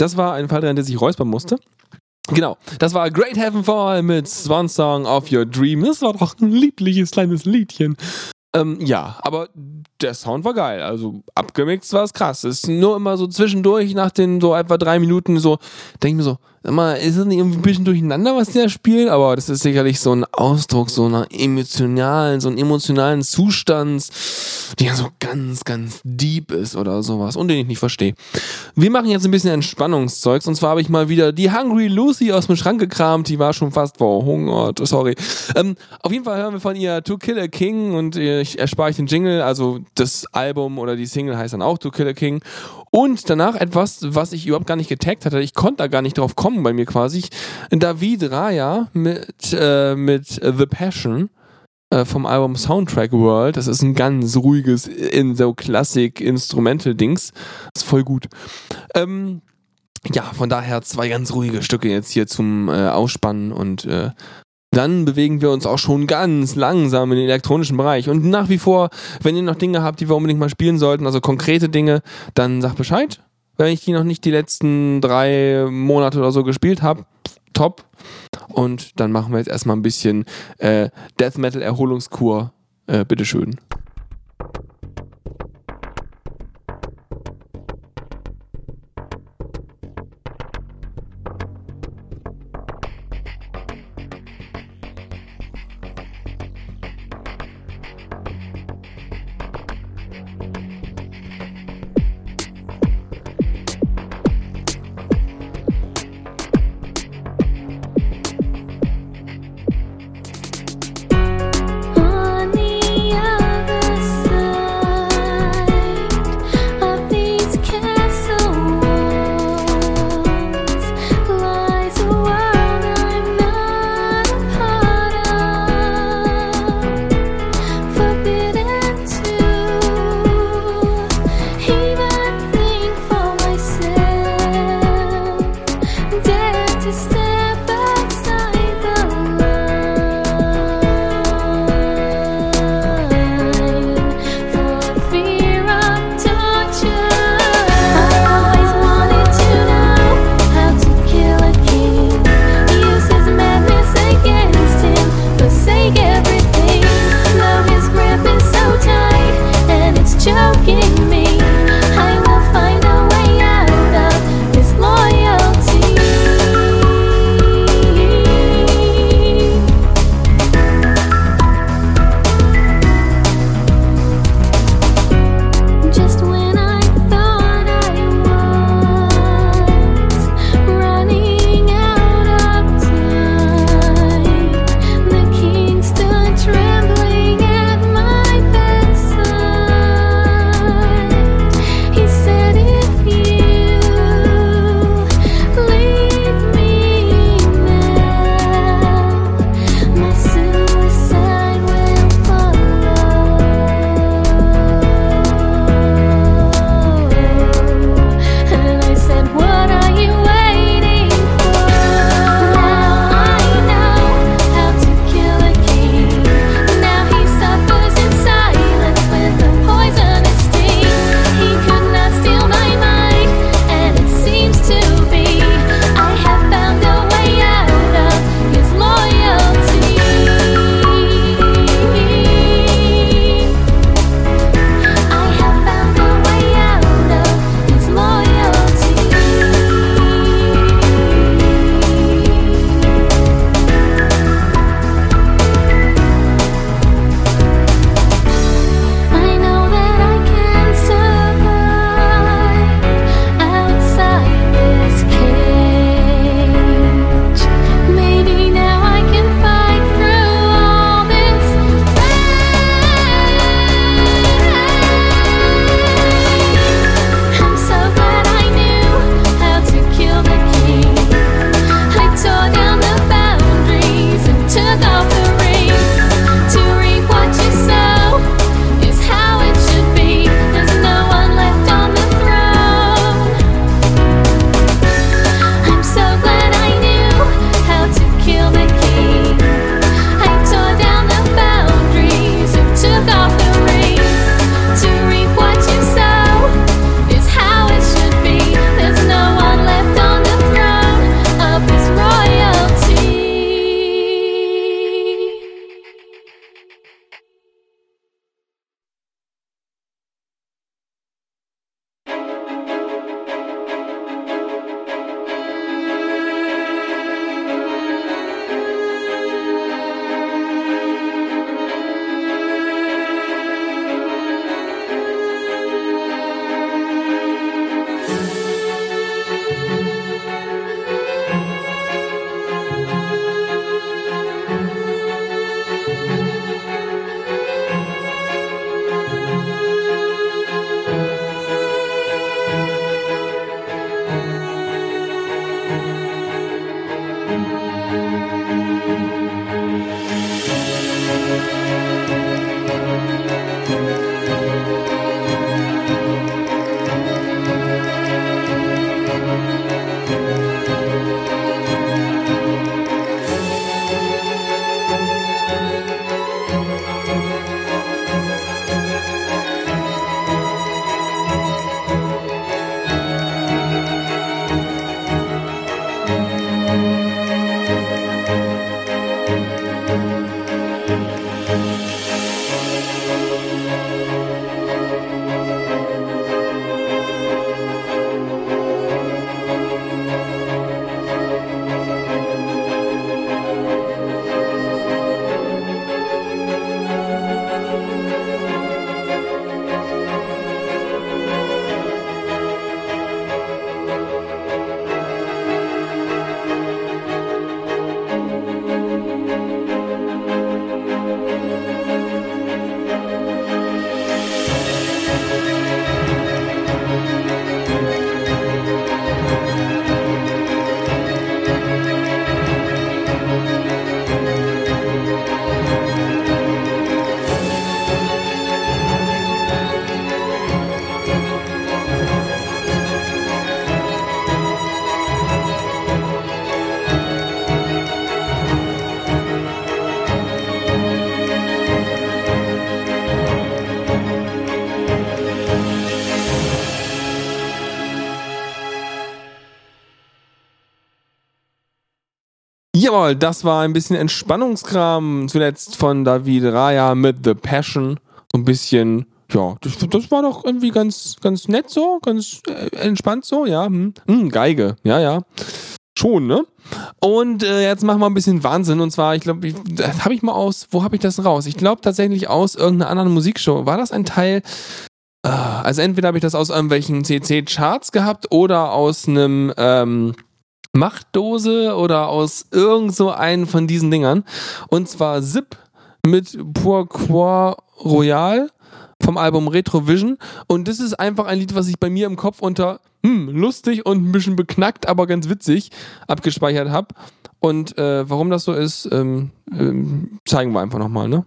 Das war ein Fall drin, der sich räuspern musste. Genau, das war Great Heaven Fall mit Swan Song of Your Dream. Das war doch ein liebliches kleines Liedchen. Ähm, ja, aber der Sound war geil. Also abgemixt war es krass. Es ist nur immer so zwischendurch nach den so etwa drei Minuten so, denke ich mir so, sag mal, ist das nicht irgendwie ein bisschen durcheinander, was der spielt? Aber das ist sicherlich so ein Ausdruck so einer emotionalen, so einen emotionalen Zustands, der so ganz, ganz deep ist oder sowas und den ich nicht verstehe. Wir machen jetzt ein bisschen Entspannungszeugs und zwar habe ich mal wieder die Hungry Lucy aus dem Schrank gekramt. Die war schon fast verhungert. Sorry. Ähm, auf jeden Fall hören wir von ihr To Kill a King und ich erspare ich den Jingle. Also das Album oder die Single heißt dann auch To Kill a King. Und danach etwas, was ich überhaupt gar nicht getaggt hatte. Ich konnte da gar nicht drauf kommen bei mir quasi. David Raya mit, äh, mit The Passion äh, vom Album Soundtrack World. Das ist ein ganz ruhiges, in so Klassik-Instrumental-Dings. Ist voll gut. Ähm, ja, von daher zwei ganz ruhige Stücke jetzt hier zum äh, Ausspannen und äh, dann bewegen wir uns auch schon ganz langsam in den elektronischen Bereich. Und nach wie vor, wenn ihr noch Dinge habt, die wir unbedingt mal spielen sollten, also konkrete Dinge, dann sagt Bescheid. Wenn ich die noch nicht die letzten drei Monate oder so gespielt habe, top. Und dann machen wir jetzt erstmal ein bisschen äh, Death Metal Erholungskur. Äh, bitteschön. Jawohl, das war ein bisschen Entspannungskram. Zuletzt von David Raya mit The Passion. So ein bisschen, ja, das, das war doch irgendwie ganz, ganz nett so, ganz äh, entspannt so, ja. Hm. Hm, Geige, ja, ja. Schon, ne? Und äh, jetzt machen wir ein bisschen Wahnsinn. Und zwar, ich glaube, habe ich mal aus, wo habe ich das raus? Ich glaube tatsächlich aus irgendeiner anderen Musikshow. War das ein Teil? Äh, also entweder habe ich das aus irgendwelchen CC-Charts gehabt oder aus einem ähm, Machtdose oder aus irgend so einen von diesen Dingern. Und zwar Zip mit Pourquoi Royal vom Album Retrovision. Und das ist einfach ein Lied, was ich bei mir im Kopf unter hm, lustig und ein bisschen beknackt, aber ganz witzig abgespeichert habe. Und äh, warum das so ist, ähm, ähm, zeigen wir einfach nochmal, ne?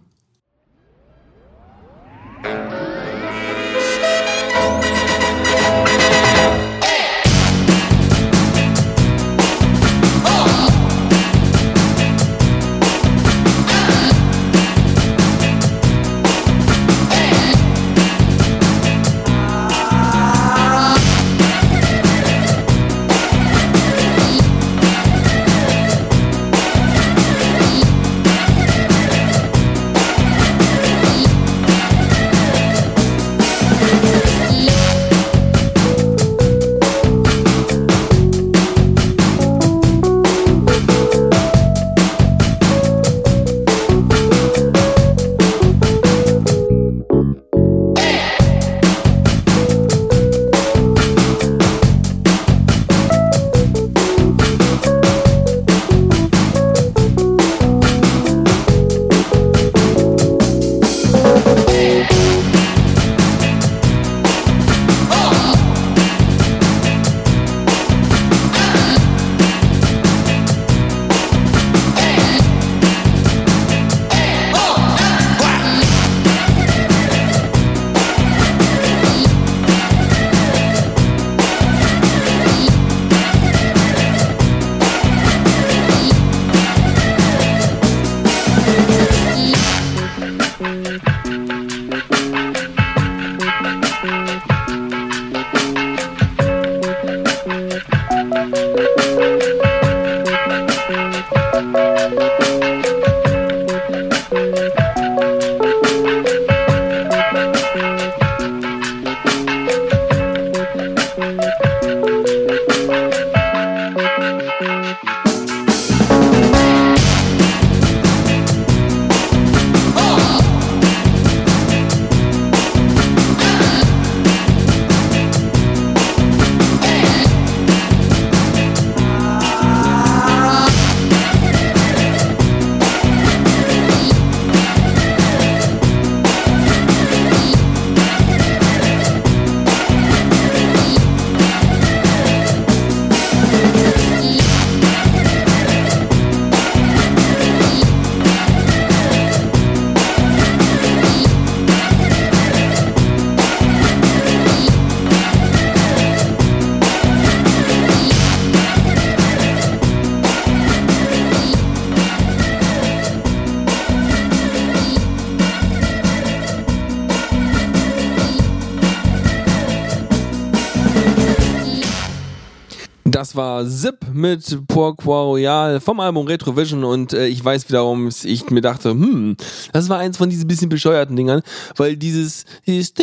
War Zip mit Pourquoi Royal vom Album Retrovision und äh, ich weiß wiederum, ich mir dachte, hm, das war eins von diesen bisschen bescheuerten Dingern, weil dieses, dieses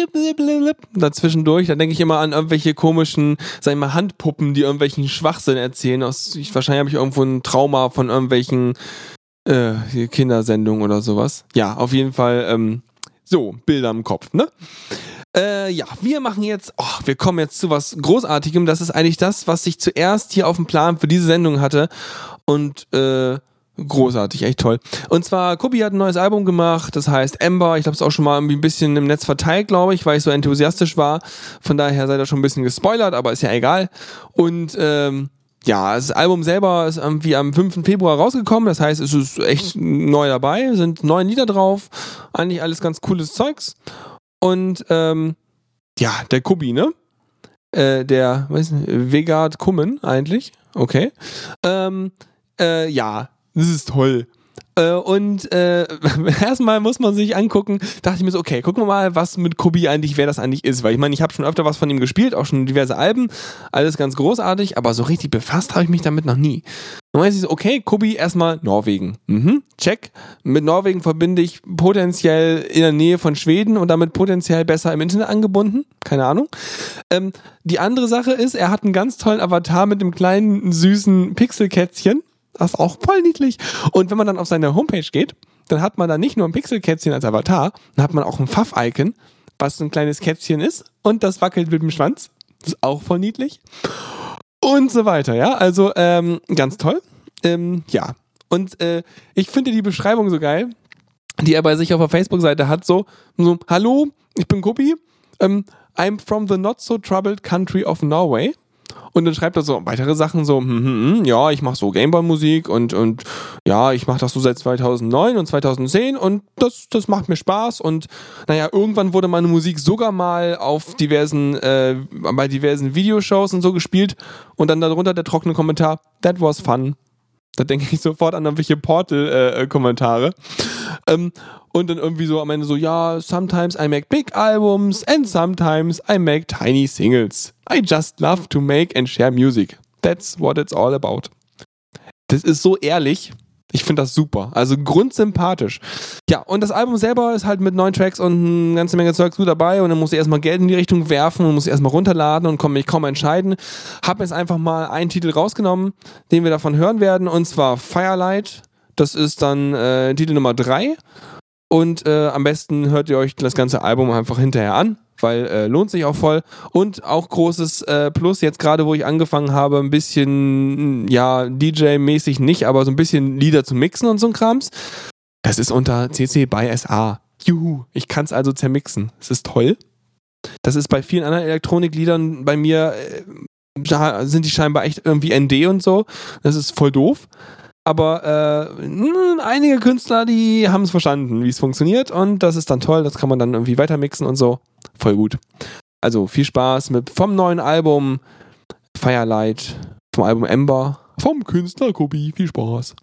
dazwischendurch, da denke ich immer an irgendwelche komischen, sag ich mal, Handpuppen, die irgendwelchen Schwachsinn erzählen. Aus, ich, wahrscheinlich habe ich irgendwo ein Trauma von irgendwelchen äh, Kindersendungen oder sowas. Ja, auf jeden Fall, ähm, so, Bilder im Kopf, ne? Äh, ja, wir machen jetzt, oh, wir kommen jetzt zu was Großartigem. Das ist eigentlich das, was ich zuerst hier auf dem Plan für diese Sendung hatte. Und äh, großartig, echt toll. Und zwar, Kobi hat ein neues Album gemacht, das heißt Ember. Ich habe es auch schon mal irgendwie ein bisschen im Netz verteilt, glaube ich, weil ich so enthusiastisch war. Von daher seid ihr schon ein bisschen gespoilert, aber ist ja egal. Und ähm, ja, das Album selber ist irgendwie am 5. Februar rausgekommen. Das heißt, es ist echt neu dabei, sind neun Lieder drauf. Eigentlich alles ganz cooles Zeugs. Und ähm, ja, der Kubi, ne? Äh, der, weiß nicht, Vegard Kummen eigentlich. Okay. Ähm, äh, ja, das ist toll. Äh, und äh, erstmal muss man sich angucken, dachte ich mir so, okay, gucken wir mal, was mit Kobi eigentlich, wer das eigentlich ist. Weil ich meine, ich habe schon öfter was von ihm gespielt, auch schon diverse Alben, alles ganz großartig, aber so richtig befasst habe ich mich damit noch nie. Dann weiß ich so, okay, Kobi erstmal Norwegen. Mhm, check. Mit Norwegen verbinde ich potenziell in der Nähe von Schweden und damit potenziell besser im Internet angebunden. Keine Ahnung. Ähm, die andere Sache ist, er hat einen ganz tollen Avatar mit einem kleinen, süßen Pixelkätzchen. Das ist auch voll niedlich. Und wenn man dann auf seine Homepage geht, dann hat man da nicht nur ein Pixelkätzchen als Avatar, dann hat man auch ein Pfaff-Icon, was ein kleines Kätzchen ist und das wackelt mit dem Schwanz. Das ist auch voll niedlich. Und so weiter, ja. Also ähm, ganz toll. Ähm, ja. Und äh, ich finde die Beschreibung so geil, die er bei sich auf der Facebook-Seite hat, so, so, hallo, ich bin Kopi, ähm, I'm from the not so troubled country of Norway. Und dann schreibt er so weitere Sachen so, hm, hm, hm, ja, ich mache so Gameboy-Musik und, und ja, ich mache das so seit 2009 und 2010 und das, das macht mir Spaß und naja, irgendwann wurde meine Musik sogar mal auf diversen, äh, bei diversen Videoshows und so gespielt und dann darunter der trockene Kommentar, that was fun. Da denke ich sofort an irgendwelche Portal-Kommentare. ähm, und dann irgendwie so am Ende so, ja, sometimes I make big albums and sometimes I make tiny singles. I just love to make and share music. That's what it's all about. Das ist so ehrlich. Ich finde das super. Also grundsympathisch. Ja, und das Album selber ist halt mit neun Tracks und eine ganze Menge Zeugs gut dabei und dann muss ich erstmal Geld in die Richtung werfen und muss erstmal runterladen und kann mich kaum entscheiden. Hab jetzt einfach mal einen Titel rausgenommen, den wir davon hören werden und zwar Firelight. Das ist dann äh, Titel Nummer drei und äh, am besten hört ihr euch das ganze Album einfach hinterher an, weil äh, lohnt sich auch voll. Und auch großes äh, Plus, jetzt gerade wo ich angefangen habe, ein bisschen, ja, DJ-mäßig nicht, aber so ein bisschen Lieder zu mixen und so ein Krams. Das ist unter CC by SA. Juhu, ich kann es also zermixen. Es ist toll. Das ist bei vielen anderen Elektronikliedern bei mir, äh, sind die scheinbar echt irgendwie ND und so. Das ist voll doof. Aber äh, einige Künstler, die haben es verstanden, wie es funktioniert und das ist dann toll, das kann man dann irgendwie weitermixen und so. Voll gut. Also viel Spaß mit vom neuen Album Firelight, vom Album Ember, vom Künstler Kobi. Viel Spaß.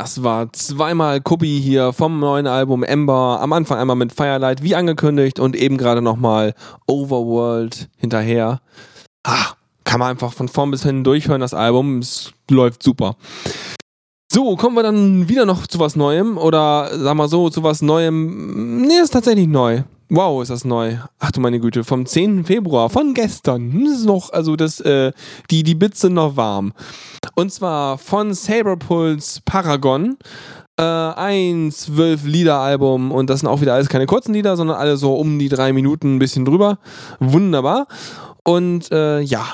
Das war zweimal Kubi hier vom neuen Album Ember. Am Anfang einmal mit Firelight, wie angekündigt, und eben gerade nochmal Overworld hinterher. Ah, kann man einfach von vorn bis hinten durchhören, das Album. Es läuft super. So, kommen wir dann wieder noch zu was Neuem oder sag mal so, zu was Neuem. Nee, ist tatsächlich neu. Wow, ist das neu. Ach du meine Güte, vom 10. Februar, von gestern. Das ist noch, also das, äh, die, die Bits sind noch warm. Und zwar von Saberpulse Paragon. Äh, ein 12 Lieder Album und das sind auch wieder alles keine kurzen Lieder, sondern alle so um die drei Minuten ein bisschen drüber. Wunderbar. Und äh, ja,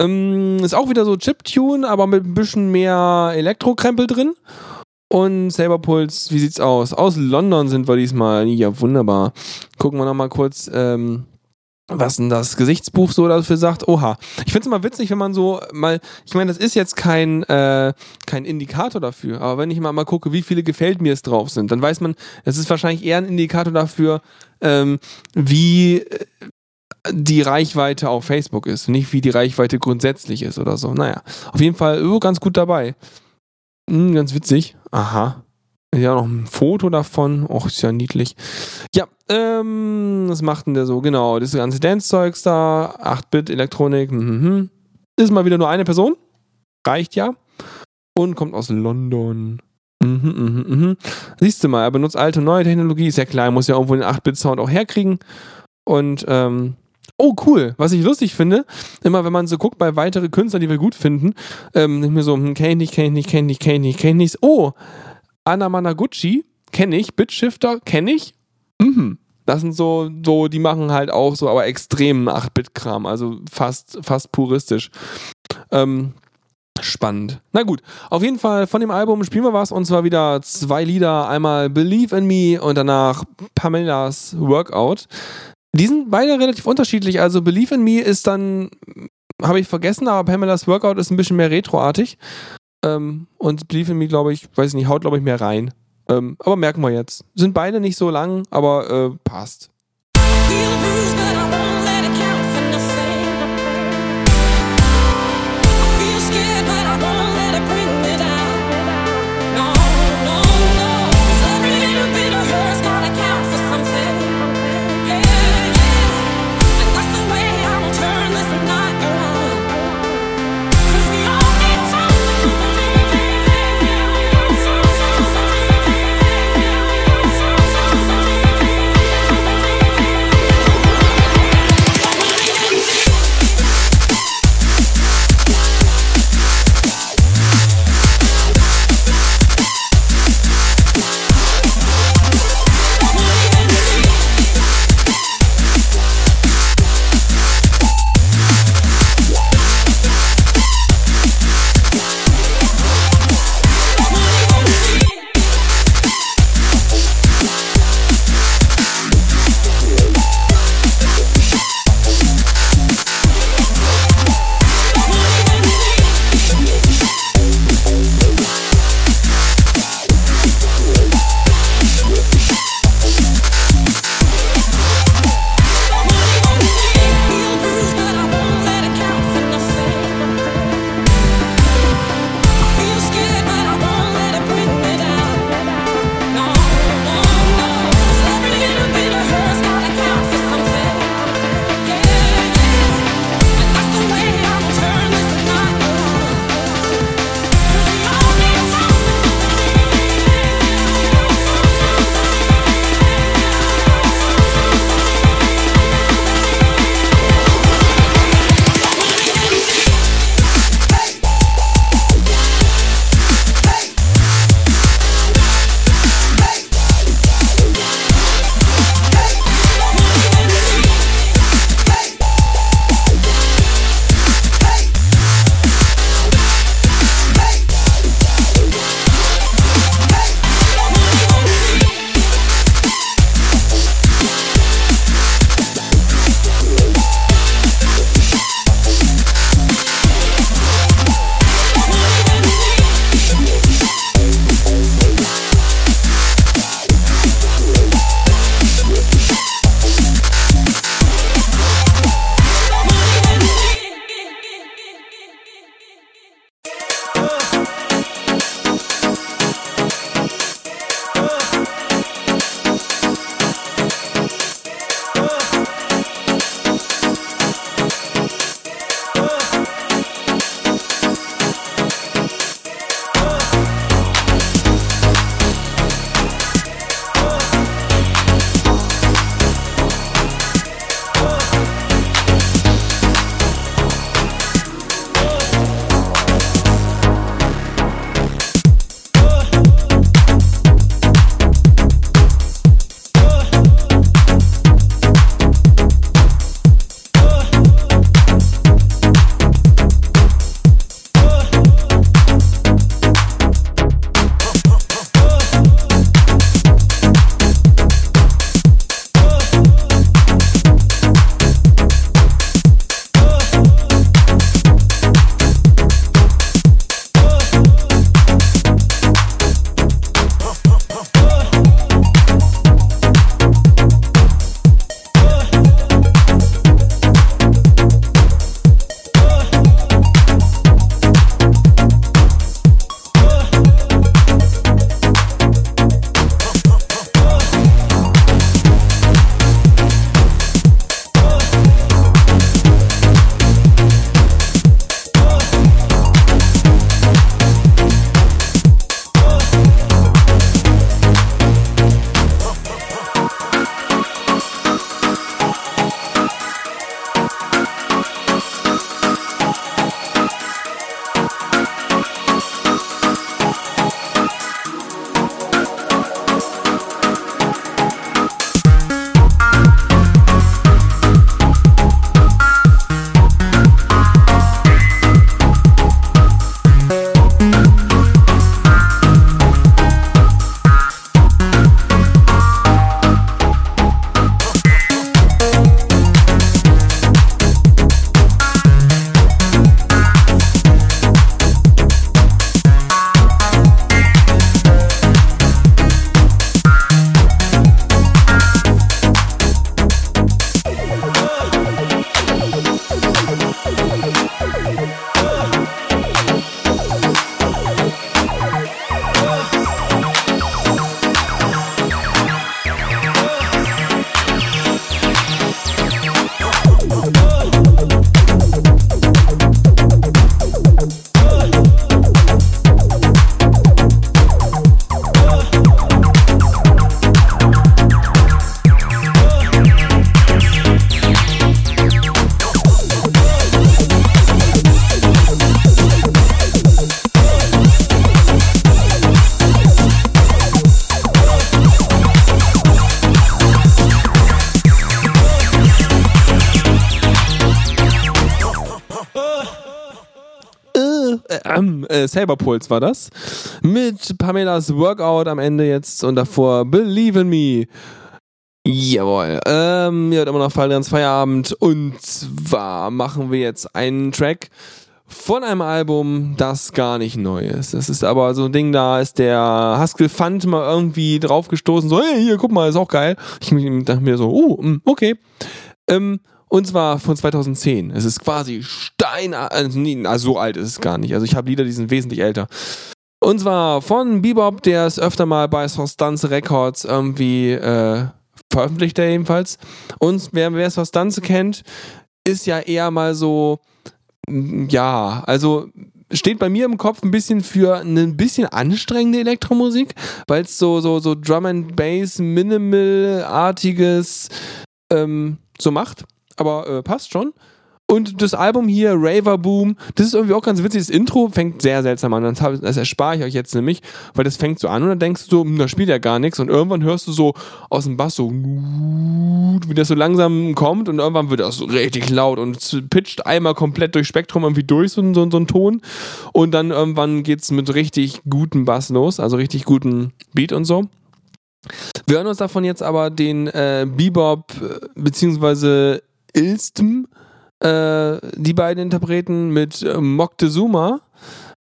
Ähm, ist auch wieder so Chiptune, aber mit ein bisschen mehr Elektrokrempel drin. Und Saberpuls, wie sieht's aus? Aus London sind wir diesmal. Ja, wunderbar. Gucken wir nochmal kurz, ähm, was denn das Gesichtsbuch so dafür sagt. Oha. Ich find's immer witzig, wenn man so mal, ich meine, das ist jetzt kein, äh, kein Indikator dafür, aber wenn ich mal, mal gucke, wie viele gefällt mir es drauf sind, dann weiß man, es ist wahrscheinlich eher ein Indikator dafür, ähm, wie äh, die Reichweite auf Facebook ist, nicht wie die Reichweite grundsätzlich ist oder so. Naja, auf jeden Fall oh, ganz gut dabei. Hm, ganz witzig. Aha. Ja, noch ein Foto davon. Och, ist ja niedlich. Ja, ähm, was macht denn der so? Genau, das ganze Dance-Zeugs da, 8-Bit-Elektronik, mhm. Ist mal wieder nur eine Person. Reicht ja. Und kommt aus London. Mhm, mhm, mhm. Siehst du mal, er benutzt alte und neue Technologie. Ist ja klar, er muss ja irgendwo den 8-Bit-Sound auch herkriegen. Und, ähm, oh, cool. Was ich lustig finde, immer wenn man so guckt bei weiteren Künstlern, die wir gut finden, ähm, nicht mehr so, hm, kenn ich nicht, kenn ich nicht, kenn ich nicht, kenn ich nicht, kenn ich nicht. Oh, Anna Managuchi, kenne ich. Bitshifter, kenne ich. Mhm. Das sind so, so, die machen halt auch so, aber extremen 8-Bit-Kram, also fast, fast puristisch. Ähm, spannend. Na gut, auf jeden Fall von dem Album spielen wir was und zwar wieder zwei Lieder. Einmal Believe in Me und danach Pamelas Workout. Die sind beide relativ unterschiedlich. Also Believe in Me ist dann, habe ich vergessen, aber Pamelas Workout ist ein bisschen mehr retroartig. Ähm, und Believe in Me, glaube ich, weiß nicht, haut, glaube ich, mehr rein. Ähm, aber merken wir jetzt. Sind beide nicht so lang, aber äh, passt. Saberpulse war das. Mit Pamelas Workout am Ende jetzt und davor Believe in Me. Jawohl. Ähm, ihr hört immer noch Fallrens Feierabend und zwar machen wir jetzt einen Track von einem Album, das gar nicht neu ist. Das ist aber so ein Ding, da ist der Haskell Fund mal irgendwie draufgestoßen, so, hey, hier, guck mal, ist auch geil. Ich dachte mir so, uh, mm, okay. Ähm, und zwar von 2010. Es ist quasi Stein, also, nee, also so alt ist es gar nicht. Also ich habe Lieder, die sind wesentlich älter. Und zwar von Bebop, der ist öfter mal bei Sostanze Records irgendwie äh, veröffentlicht, er jedenfalls. Und wer, wer Sostanze kennt, ist ja eher mal so, mm, ja, also steht bei mir im Kopf ein bisschen für eine ein bisschen anstrengende Elektromusik, weil es so, so, so Drum and Bass, Minimal-artiges ähm, so macht. Aber äh, passt schon. Und das Album hier, Raver Boom, das ist irgendwie auch ganz witzig. Das Intro fängt sehr seltsam an. Das, das erspare ich euch jetzt nämlich, weil das fängt so an und dann denkst du so, hm, da spielt ja gar nichts. Und irgendwann hörst du so aus dem Bass so, wie das so langsam kommt und irgendwann wird das so richtig laut und pitcht einmal komplett durch Spektrum irgendwie durch, so, so, so ein Ton. Und dann irgendwann geht's mit richtig guten Bass los, also richtig guten Beat und so. Wir hören uns davon jetzt aber den äh, Bebop äh, beziehungsweise Ilstem, äh, die beiden Interpreten mit äh, Moctezuma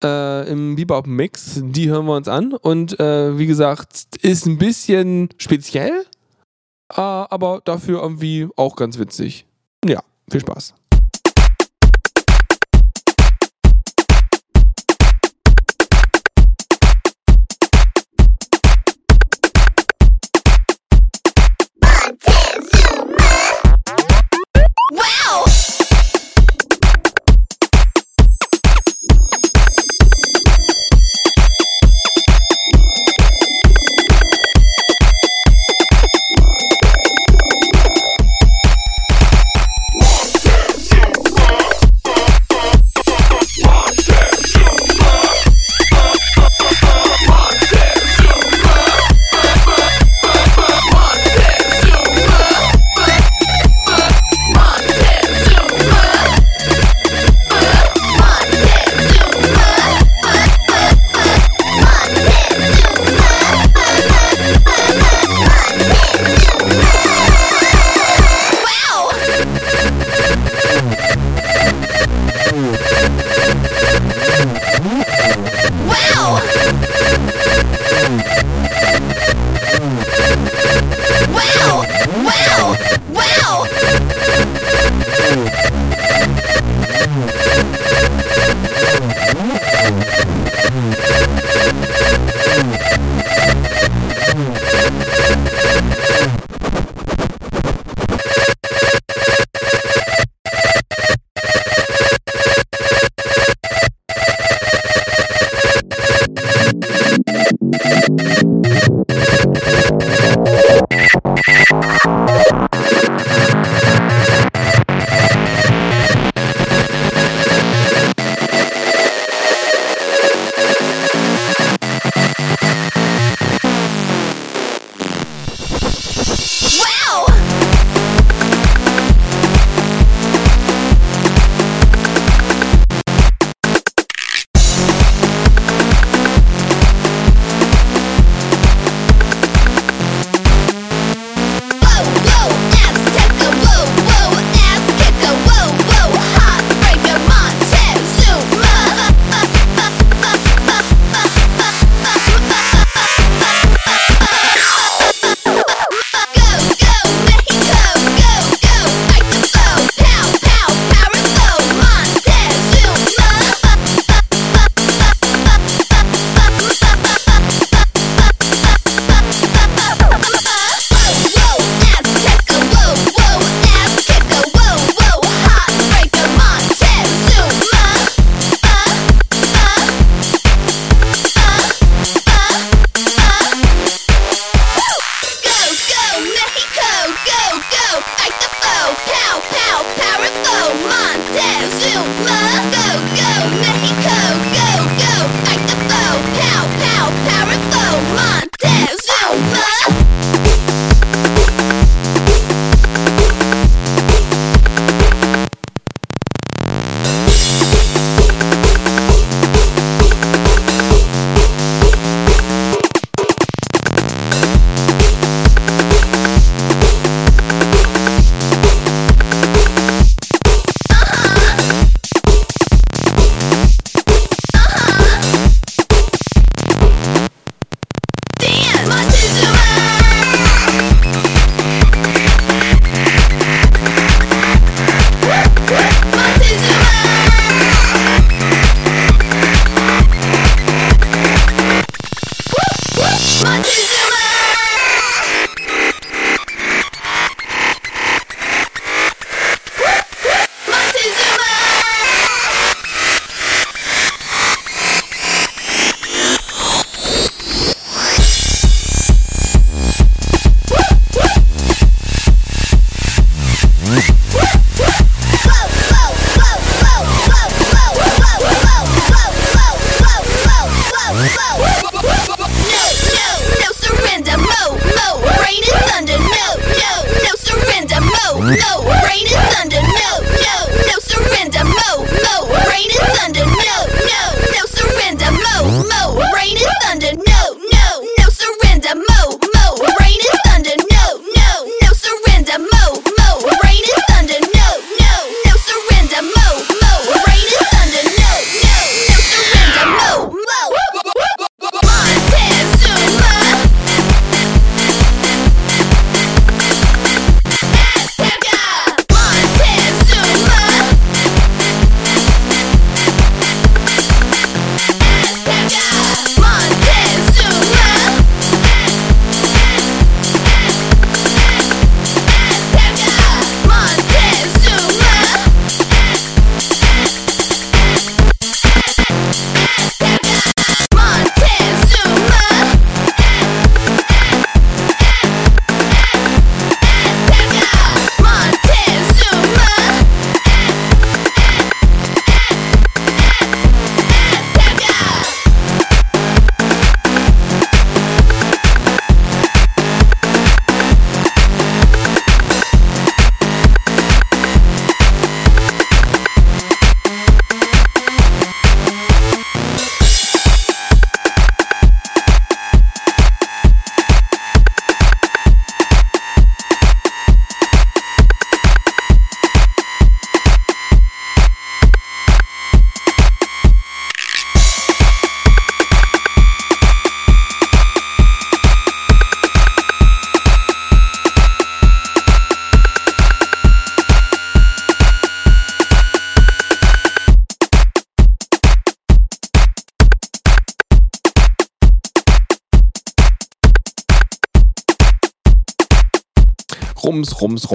äh, im Bebop-Mix. Die hören wir uns an und äh, wie gesagt, ist ein bisschen speziell, äh, aber dafür irgendwie auch ganz witzig. Ja, viel Spaß.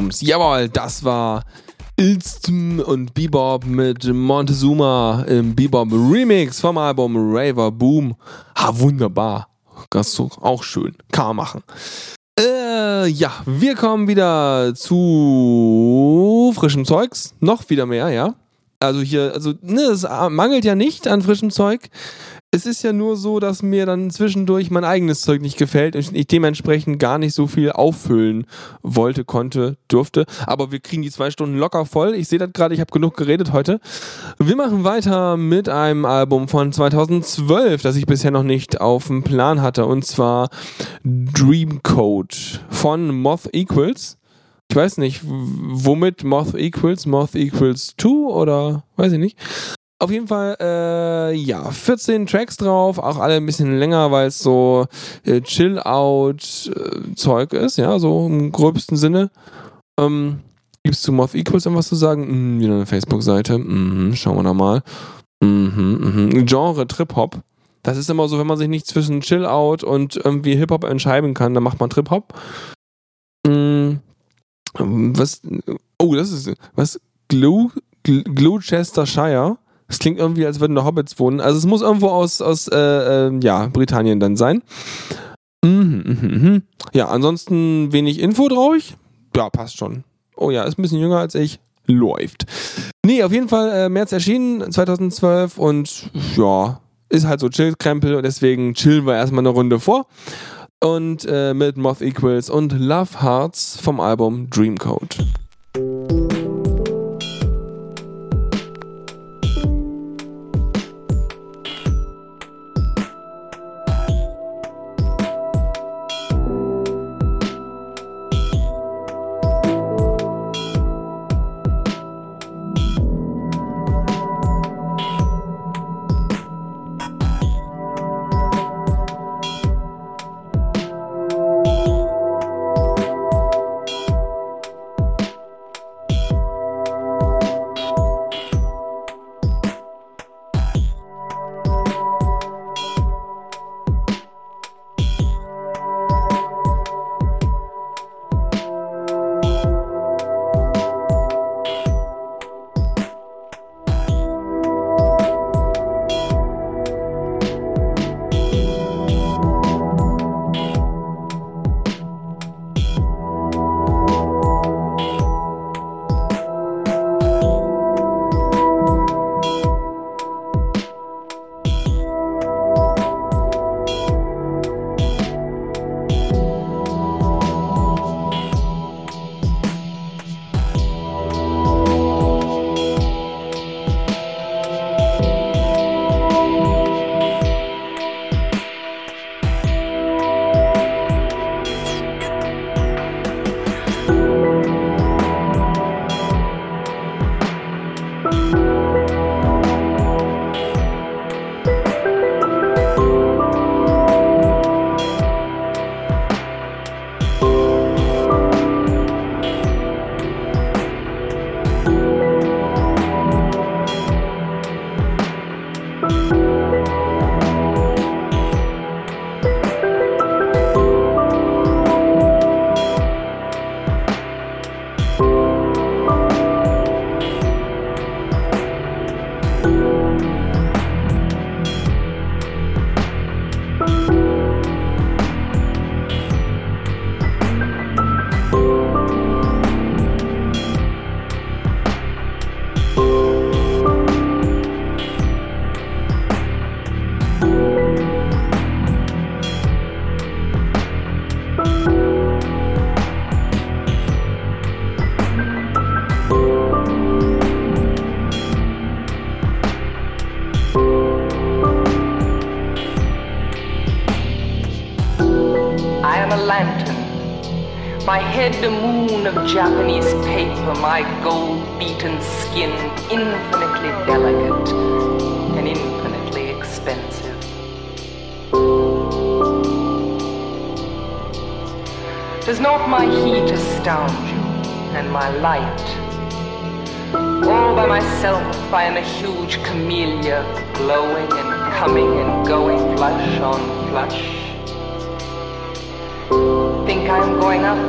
Rums. Jawohl, das war Ilstum und Bebop mit Montezuma im Bebop Remix vom Album Raver Boom. Ha, wunderbar. Das ist auch schön. Kann man machen. Äh, ja, wir kommen wieder zu frischem Zeugs. Noch wieder mehr, ja. Also hier, also, ne, es mangelt ja nicht an frischem Zeug. Es ist ja nur so, dass mir dann zwischendurch mein eigenes Zeug nicht gefällt und ich dementsprechend gar nicht so viel auffüllen wollte, konnte, durfte. Aber wir kriegen die zwei Stunden locker voll. Ich sehe das gerade, ich habe genug geredet heute. Wir machen weiter mit einem Album von 2012, das ich bisher noch nicht auf dem Plan hatte. Und zwar Dreamcode von Moth Equals. Ich weiß nicht, womit Moth Equals, Moth Equals 2 oder weiß ich nicht. Auf jeden Fall, äh, ja, 14 Tracks drauf, auch alle ein bisschen länger, weil es so äh, Chill-Out-Zeug ist, ja, so im gröbsten Sinne. Ähm, Gibt's zu Moth Equals irgendwas zu sagen? Hm, wieder eine Facebook-Seite. Mhm, schauen wir da mal. Mhm, mhm. Genre Trip-Hop. Das ist immer so, wenn man sich nicht zwischen Chill-Out und irgendwie Hip-Hop entscheiden kann, dann macht man Trip-Hop. Mhm. Was? Oh, das ist was? Glue, Gl- Gloucestershire. Das klingt irgendwie, als würden da Hobbits wohnen. Also es muss irgendwo aus, aus äh, äh, ja, Britannien dann sein. Mhm, mhm, mhm. Ja, ansonsten wenig Info drauf. Ja, passt schon. Oh ja, ist ein bisschen jünger als ich. Läuft. Nee, auf jeden Fall äh, März erschienen, 2012 und ja, ist halt so Chill-Krempel und deswegen chillen wir erstmal eine Runde vor. Und äh, mit Moth Equals und Love Hearts vom Album Dreamcode. Glowing and coming and going flush on flush. Think I'm going up?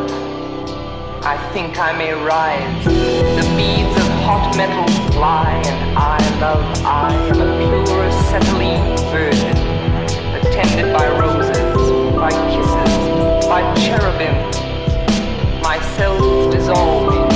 I think I may rise. The beads of hot metal fly, and I love I am a pure acetylene virgin, attended by roses, by kisses, by cherubim, myself dissolving old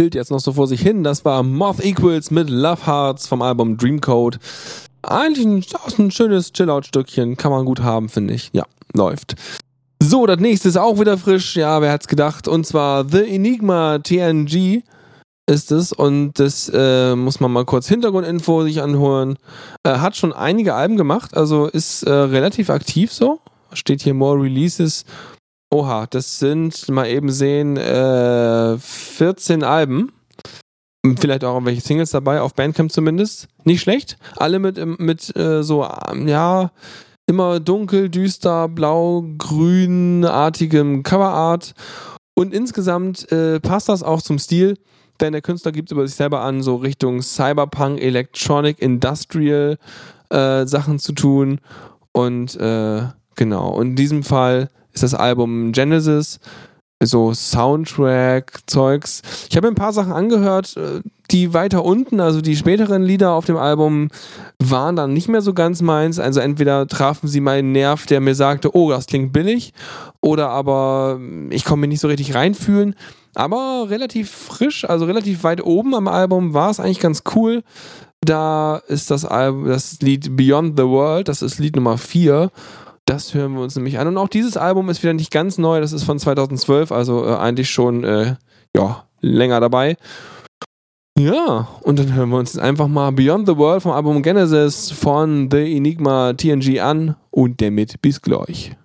chillt jetzt noch so vor sich hin. Das war Moth Equals mit Love Hearts vom Album Dreamcode. Eigentlich ein, ein schönes Chill-Out-Stückchen. Kann man gut haben, finde ich. Ja, läuft. So, das nächste ist auch wieder frisch. Ja, wer hat's gedacht? Und zwar The Enigma TNG ist es. Und das äh, muss man mal kurz Hintergrundinfo sich anhören. Äh, hat schon einige Alben gemacht, also ist äh, relativ aktiv so. Steht hier More Releases. Oha, das sind, mal eben sehen, äh, 14 Alben. Vielleicht auch irgendwelche Singles dabei, auf Bandcamp zumindest. Nicht schlecht. Alle mit, mit äh, so, ähm, ja, immer dunkel, düster, blau, grünartigem Coverart. Und insgesamt äh, passt das auch zum Stil, denn der Künstler gibt über sich selber an, so Richtung Cyberpunk, Electronic, Industrial äh, Sachen zu tun. Und äh, genau, und in diesem Fall ist das Album Genesis, so Soundtrack-Zeugs. Ich habe ein paar Sachen angehört, äh, die weiter unten, also die späteren Lieder auf dem Album, waren dann nicht mehr so ganz meins. Also entweder trafen sie meinen Nerv, der mir sagte, oh, das klingt billig, oder aber ich konnte mich nicht so richtig reinfühlen. Aber relativ frisch, also relativ weit oben am Album war es eigentlich ganz cool. Da ist das Album, das Lied Beyond the World, das ist Lied Nummer 4. Das hören wir uns nämlich an. Und auch dieses Album ist wieder nicht ganz neu, das ist von 2012, also äh, eigentlich schon äh, ja, länger dabei. Ja, und dann hören wir uns jetzt einfach mal Beyond the World vom Album Genesis von The Enigma TNG an und damit bis gleich.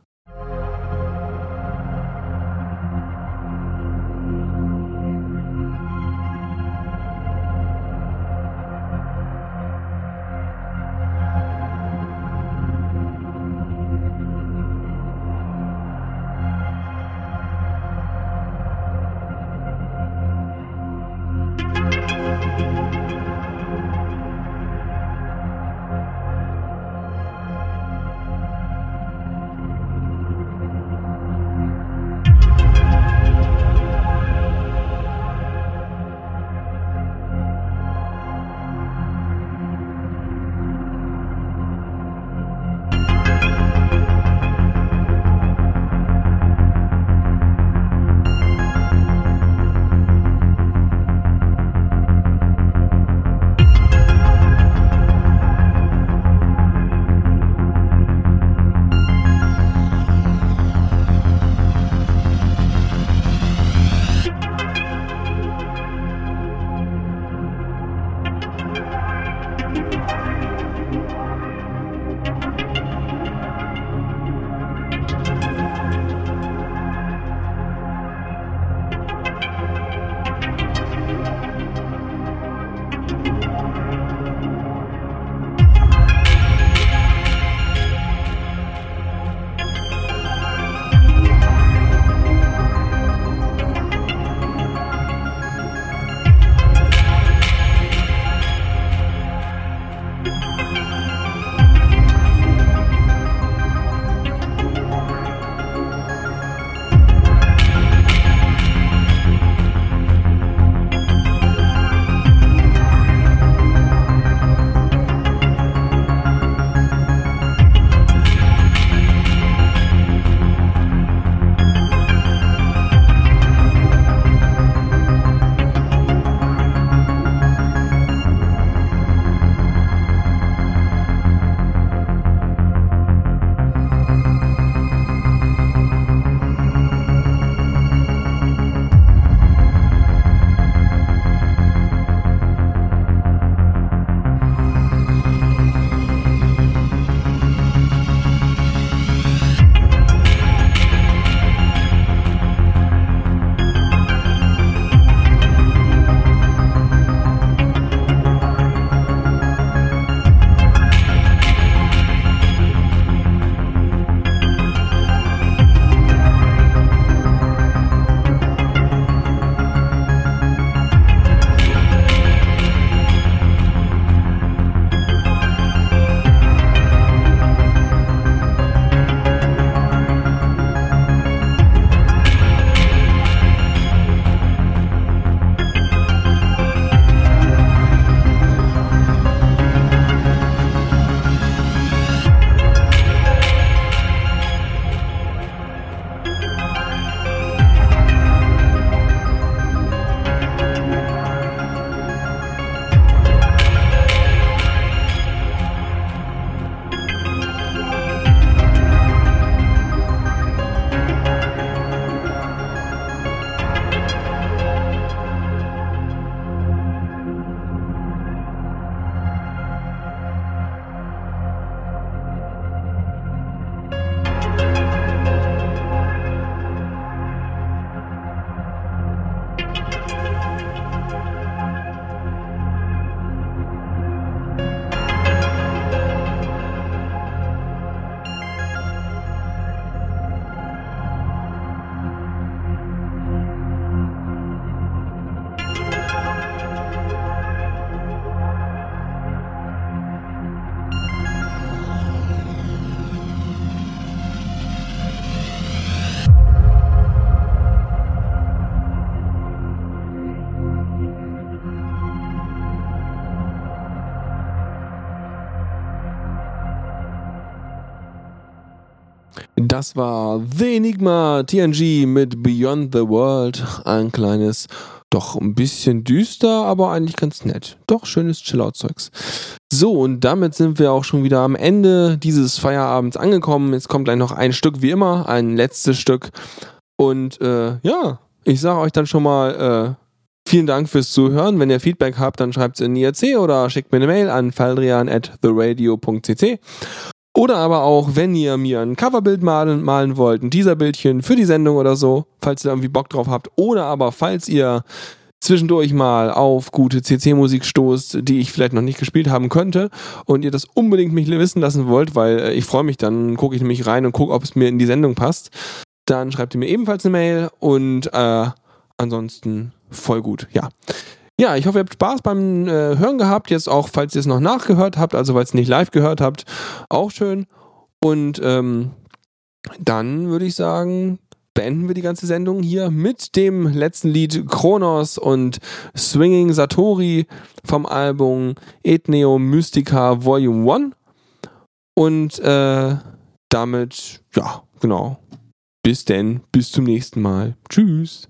Das war The Enigma TNG mit Beyond the World. Ein kleines, doch ein bisschen düster, aber eigentlich ganz nett. Doch schönes Chillout-Zeugs. So, und damit sind wir auch schon wieder am Ende dieses Feierabends angekommen. Jetzt kommt gleich noch ein Stück wie immer, ein letztes Stück. Und äh, ja, ich sage euch dann schon mal äh, vielen Dank fürs Zuhören. Wenn ihr Feedback habt, dann schreibt es in IRC oder schickt mir eine Mail an faldrian at theradio.cc. Oder aber auch, wenn ihr mir ein Coverbild malen, malen wollt, ein Teaserbildchen für die Sendung oder so, falls ihr da irgendwie Bock drauf habt. Oder aber, falls ihr zwischendurch mal auf gute CC-Musik stoßt, die ich vielleicht noch nicht gespielt haben könnte und ihr das unbedingt mich wissen lassen wollt, weil äh, ich freue mich, dann gucke ich nämlich rein und gucke, ob es mir in die Sendung passt, dann schreibt ihr mir ebenfalls eine Mail und äh, ansonsten voll gut, ja. Ja, ich hoffe, ihr habt Spaß beim äh, Hören gehabt. Jetzt auch, falls ihr es noch nachgehört habt, also falls ihr nicht live gehört habt, auch schön. Und ähm, dann würde ich sagen, beenden wir die ganze Sendung hier mit dem letzten Lied Kronos und Swinging Satori vom Album Ethneo Mystica Volume 1. Und äh, damit, ja, genau. Bis denn, bis zum nächsten Mal. Tschüss.